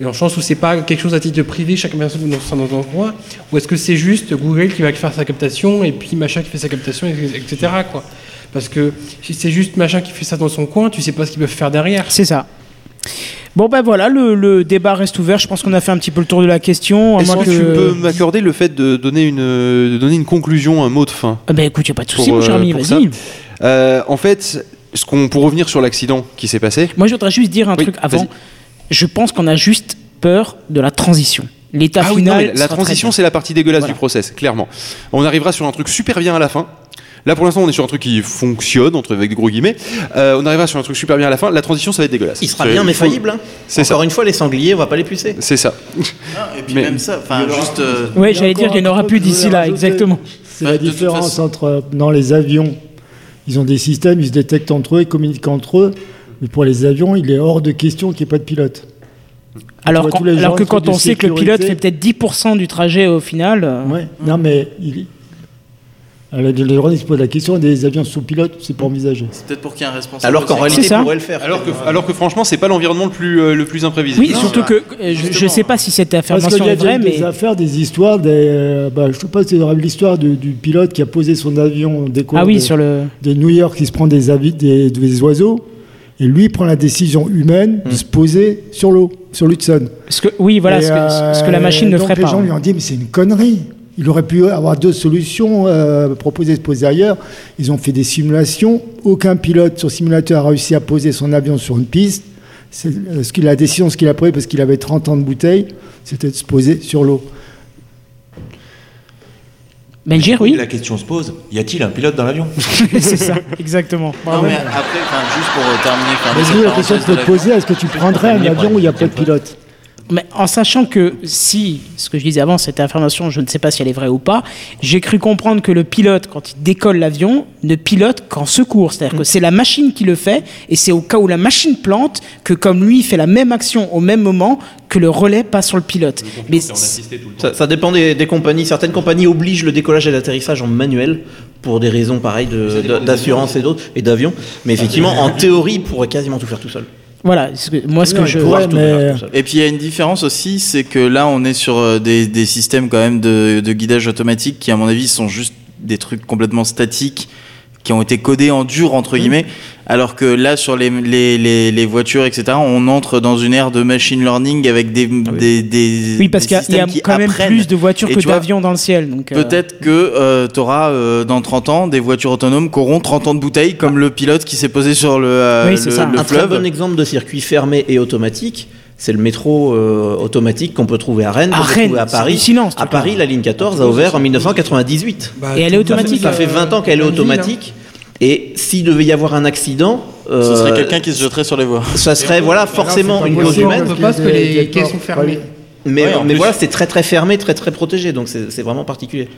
Dans le sens où c'est pas quelque chose à titre privé, chaque personne dans son coin, ou est-ce que c'est juste Google qui va faire sa captation et puis machin qui fait sa captation, etc. Quoi. Parce que si c'est juste machin qui fait ça dans son coin, tu sais pas ce qu'ils peuvent faire derrière. C'est ça. Bon ben voilà, le, le débat reste ouvert. Je pense qu'on a fait un petit peu le tour de la question. Est-ce que tu peux m'accorder le fait de donner une, de donner une conclusion, un mot de fin Ah ben écoute, y a pas de souci, mon cher euh, ami, vas-y. Euh, En fait, ce qu'on, pour revenir sur l'accident qui s'est passé, Moi, je voudrais juste dire un Oui, truc avant. Je pense qu'on a juste peur de la transition. L'état Ah oui, non, final. la transition, c'est la partie dégueulasse Voilà. du process, clairement. On arrivera sur un truc super bien à la fin. Là, pour l'instant, on est sur un truc qui fonctionne, entre avec des gros guillemets. Euh, on arrivera sur un truc super bien à la fin. La transition, ça va être dégueulasse. Il sera bien, mais faillible. hein. C'est Encore ça. une fois, les sangliers, on va pas les pucer. C'est ça. Et puis Mais- même ça, enfin juste. euh, a j'allais dire qu'il n'y en aura plus d'ici là, exactement. C'est Bah, la toute différence entre euh, dans les avions, ils ont des systèmes, ils se détectent entre eux, ils communiquent entre eux. Mais pour les avions, il est hors de question qu'il n'y ait pas de pilote. Alors, quand- alors gens que quand on sait que le pilote fait peut-être 10% du trajet au final. euh, Ouais. Non, mais il- Alors, les journalistes se posent la question des avions sous pilote, c'est pas envisagé. C'est peut-être pour qu'il y ait un responsable. Alors qu'en réalité, C'est ça. il pourrait le faire. Alors que, alors que franchement, c'est pas l'environnement le plus, euh, le plus imprévisible. Oui, surtout que euh, je, je sais pas si cette Parce qu'il affirmation y a est vraie, des, mais des affaires, des histoires, des, euh, bah, je sais pas si avez l'histoire du, du pilote qui a posé son avion décollé ah oui de, sur le de New York, qui se prend des, avis, des, des oiseaux, et lui prend la décision humaine de se poser sur l'eau, sur l'Hudson. que oui voilà ce que, ce que la euh, machine ne donc ferait les pas. gens lui ont dit, mais c'est une connerie. Il aurait pu avoir d'autres solutions euh, proposées de se poser ailleurs. Ils ont fait des simulations. Aucun pilote sur simulateur a réussi à poser son avion sur une piste. C'est, euh, ce qu'il, la décision, ce qu'il a pris, parce qu'il avait 30 ans de bouteille, c'était de se poser sur l'eau. Benjir, oui, La question se pose y a-t-il un pilote dans l'avion? <laughs> C'est ça, exactement. Non, mais après, juste pour terminer. Mais la question te poser, est-ce que tu prendrais un avion où il n'y a pas de pilote? Mais en sachant que si, ce que je disais avant, cette information, je ne sais pas si elle est vraie ou pas, j'ai cru comprendre que le pilote, quand il décolle l'avion, ne pilote qu'en secours. C'est-à-dire que c'est la machine qui le fait, et c'est au cas où la machine plante que comme lui fait la même action au même moment, que le relais passe sur le pilote. Mais Ça, ça dépend des, des compagnies. Certaines compagnies obligent le décollage et l'atterrissage en manuel pour des raisons pareilles d'assurance et d'autres et d'avions. Mais effectivement, en théorie, il pourrait quasiment tout faire tout seul. Voilà, moi ce Non, que je... Tout mais-. Et puis il y a une différence aussi, c'est que là on est sur euh, des, des systèmes quand même de, de guidage automatique qui à mon avis sont juste des trucs complètement statiques qui ont été codés en dur entre guillemets, alors que là sur les, les, les, les voitures etc on entre dans une ère de machine learning avec des, des, des Ah Oui, parce des qu'il y a- y quand même plus de voitures Et que d'avions dans le ciel. Donc, euh, Peut-être que tu auras dans 30 ans des voitures autonomes qui auront 30 ans de bouteilles, comme le pilote qui s'est posé sur le, euh, Oui, c'est le, ça. le un très fleuve. bon exemple de circuit fermé et automatique, c'est le métro euh, automatique qu'on peut trouver à Rennes, À peut Rennes, trouver à c'est Paris. hallucinant, ce À. Paris, la ligne 14 a ouvert en 1998. Bah, Et elle est automatique. Ça fait 20 ans qu'elle est ville, automatique. Et s'il devait y avoir un accident, Ce euh, serait quelqu'un qui se jetterait sur les voies. ça serait voilà forcément une cause humaine. On peut qu'il pas parce que les quais sont fermés. Mais, Ouais, mais voilà, c'est très très fermé, très très protégé, donc c'est vraiment particulier.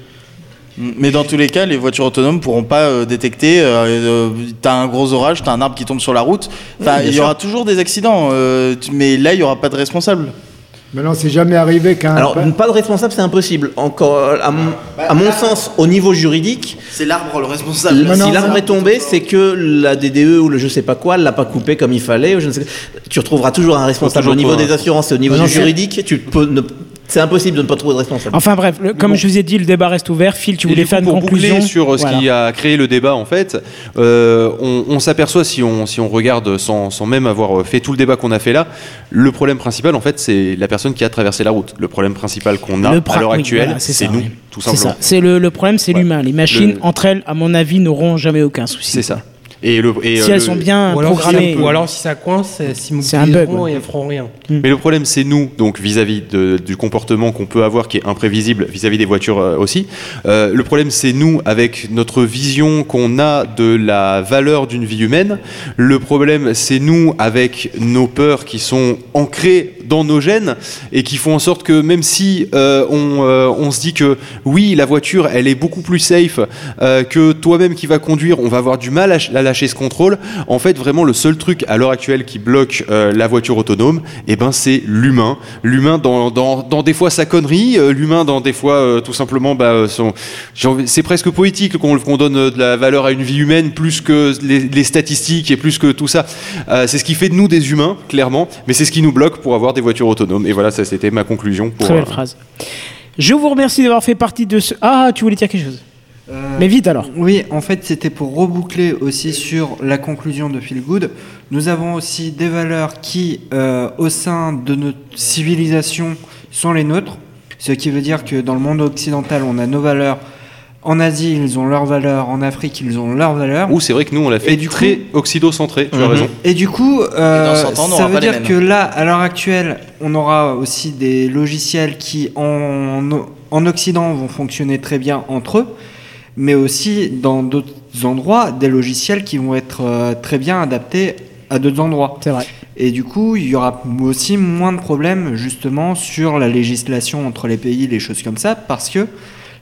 Mais dans tous les cas, les voitures autonomes pourront pas euh, détecter. Euh, euh, t'as un gros orage, t'as un arbre qui tombe sur la route. Enfin, Oui, il y sûr. aura toujours des accidents, euh, tu- mais là, il y aura pas de responsable. Maintenant, c'est jamais arrivé qu'un. Alors, pas de responsable, c'est impossible. Encore, à mon, à mon sens, au niveau juridique, C'est l'arbre le responsable. si non, l'arbre non. est tombé, c'est que la DDE ou le je sais pas quoi l'a pas coupé comme il fallait. Ou je ne sais... Tu retrouveras toujours un responsable toujours au niveau des assurances et au niveau Non, du juridique. Tu peux ne- C'est impossible de ne pas trouver de responsable. Enfin bref, le- comme je vous ai dit, le débat reste ouvert. Phil, tu voulais faire une pour conclusion boucler sur euh, ce Voilà. qui a créé le débat, en fait, euh, on, on s'aperçoit si on, si on regarde sans, sans même avoir fait tout le débat qu'on a fait là, le problème principal, en fait, c'est la personne qui a traversé la route. Le problème principal qu'on a à l'heure oui, actuelle, voilà, c'est ça, nous, oui. tout C'est simplement. ça. C'est le, le problème, c'est Ouais. l'humain. Les machines, Le- entre elles, à mon avis, n'auront jamais aucun souci. C'est ça. Et le, et, Si euh, elles le- sont bien Ou alors, si programmées. ça- ou alors si ça coince, s'ils C'est un bug, ouais. et elles feront rien. Mais le problème, c'est nous, donc vis-à-vis du comportement qu'on peut avoir, qui est imprévisible vis-à-vis des voitures euh, aussi. Euh, le problème, c'est nous, avec notre vision qu'on a de la valeur d'une vie humaine. Le problème, c'est nous, avec nos peurs qui sont ancrées dans nos gènes et qui font en sorte que même si euh, on, euh, on se dit que oui, la voiture, elle est beaucoup plus safe euh, que toi-même qui va conduire, on va avoir du mal à, à lâcher ce contrôle. En fait, vraiment, le seul truc à l'heure actuelle qui bloque euh, la voiture autonome, eh ben, c'est l'humain. L'humain dans, dans, dans des fois sa connerie, euh, l'humain dans des fois euh, tout simplement, bah, son- c'est presque poétique qu'on qu'on donne de la valeur à une vie humaine plus que les, les statistiques et plus que tout ça. C'est ce qui fait de nous des humains, clairement, mais c'est ce qui nous bloque pour avoir des voitures autonomes. Et voilà, ça c'était ma conclusion. Pour, Très belle phrase. Je vous remercie d'avoir fait partie de ce. Ah, tu voulais dire quelque chose? Mais vite alors. Oui, en fait, c'était pour reboucler aussi sur la conclusion de Feel Good. Nous avons aussi des valeurs qui, euh, au sein de notre civilisation, sont les nôtres. Ce qui veut dire que dans le monde occidental, on a nos valeurs. En Asie, ils ont leurs valeurs. En Afrique, ils ont leurs valeurs. Ou c'est vrai que nous on l'a fait Et du très occido-centré, tu as Mhm. raison. Et du coup, euh, Et dans 100 ans, on ça veut dire que là, à l'heure actuelle, on aura aussi des logiciels qui, en, en Occident, vont fonctionner très bien entre eux, mais aussi dans d'autres endroits, des logiciels qui vont être euh, très bien adaptés à d'autres endroits. C'est vrai. Et du coup, il y aura aussi moins de problèmes justement sur la législation entre les pays, les choses comme ça, parce que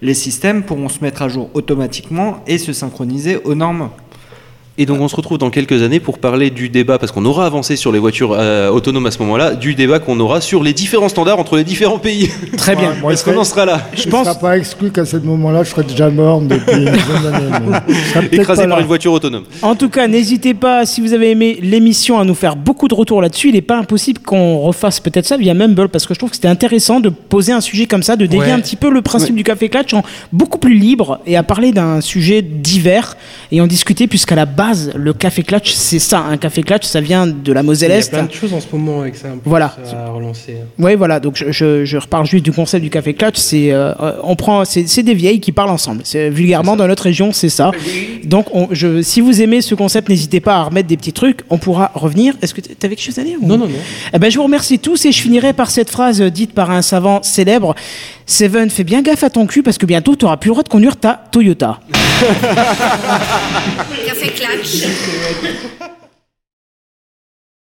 les systèmes pourront se mettre à jour automatiquement et se synchroniser aux normes Et donc on se retrouve dans quelques années pour parler du débat, parce qu'on aura avancé sur les voitures euh, autonomes à ce moment-là, du débat qu'on aura sur les différents standards entre les différents pays. <laughs> Très bien. Est-ce qu'on en sera là Je pense. pas exclu qu'à ce moment-là, je serais déjà mort depuis une peut-être <laughs> Écrasé par là. une voiture autonome. En tout cas, n'hésitez pas, si vous avez aimé l'émission, à nous faire beaucoup de retours là-dessus. Il n'est pas impossible qu'on refasse peut-être ça via Mumble, parce que je trouve que c'était intéressant de poser un sujet comme ça, de dévier Ouais. un petit peu le principe Ouais. du Café Clutch en beaucoup plus libre et à parler d'un sujet divers et en discuter, puisqu'à la base, le Café Clutch, c'est ça. Un Café Clutch, ça vient de la Il Moselle y a Est. plein de choses en ce moment avec ça. Voilà. Ça a relancé. Oui, voilà. Donc je, je, je reparle juste du concept du café clutch. C'est euh, euh, on prend, c'est c'est des vieilles qui parlent ensemble. C'est vulgairement dans notre région, c'est ça. Donc on, je, si vous aimez ce concept, n'hésitez pas à remettre des petits trucs. On pourra revenir. Est-ce que tu avais quelque chose à dire ou- Non, non, non. Eh ben je vous remercie tous et je finirai par cette phrase dite par un savant célèbre. Seven, fais bien gaffe à ton cul parce que bientôt tu auras plus le droit de conduire ta Toyota. Café Clutch.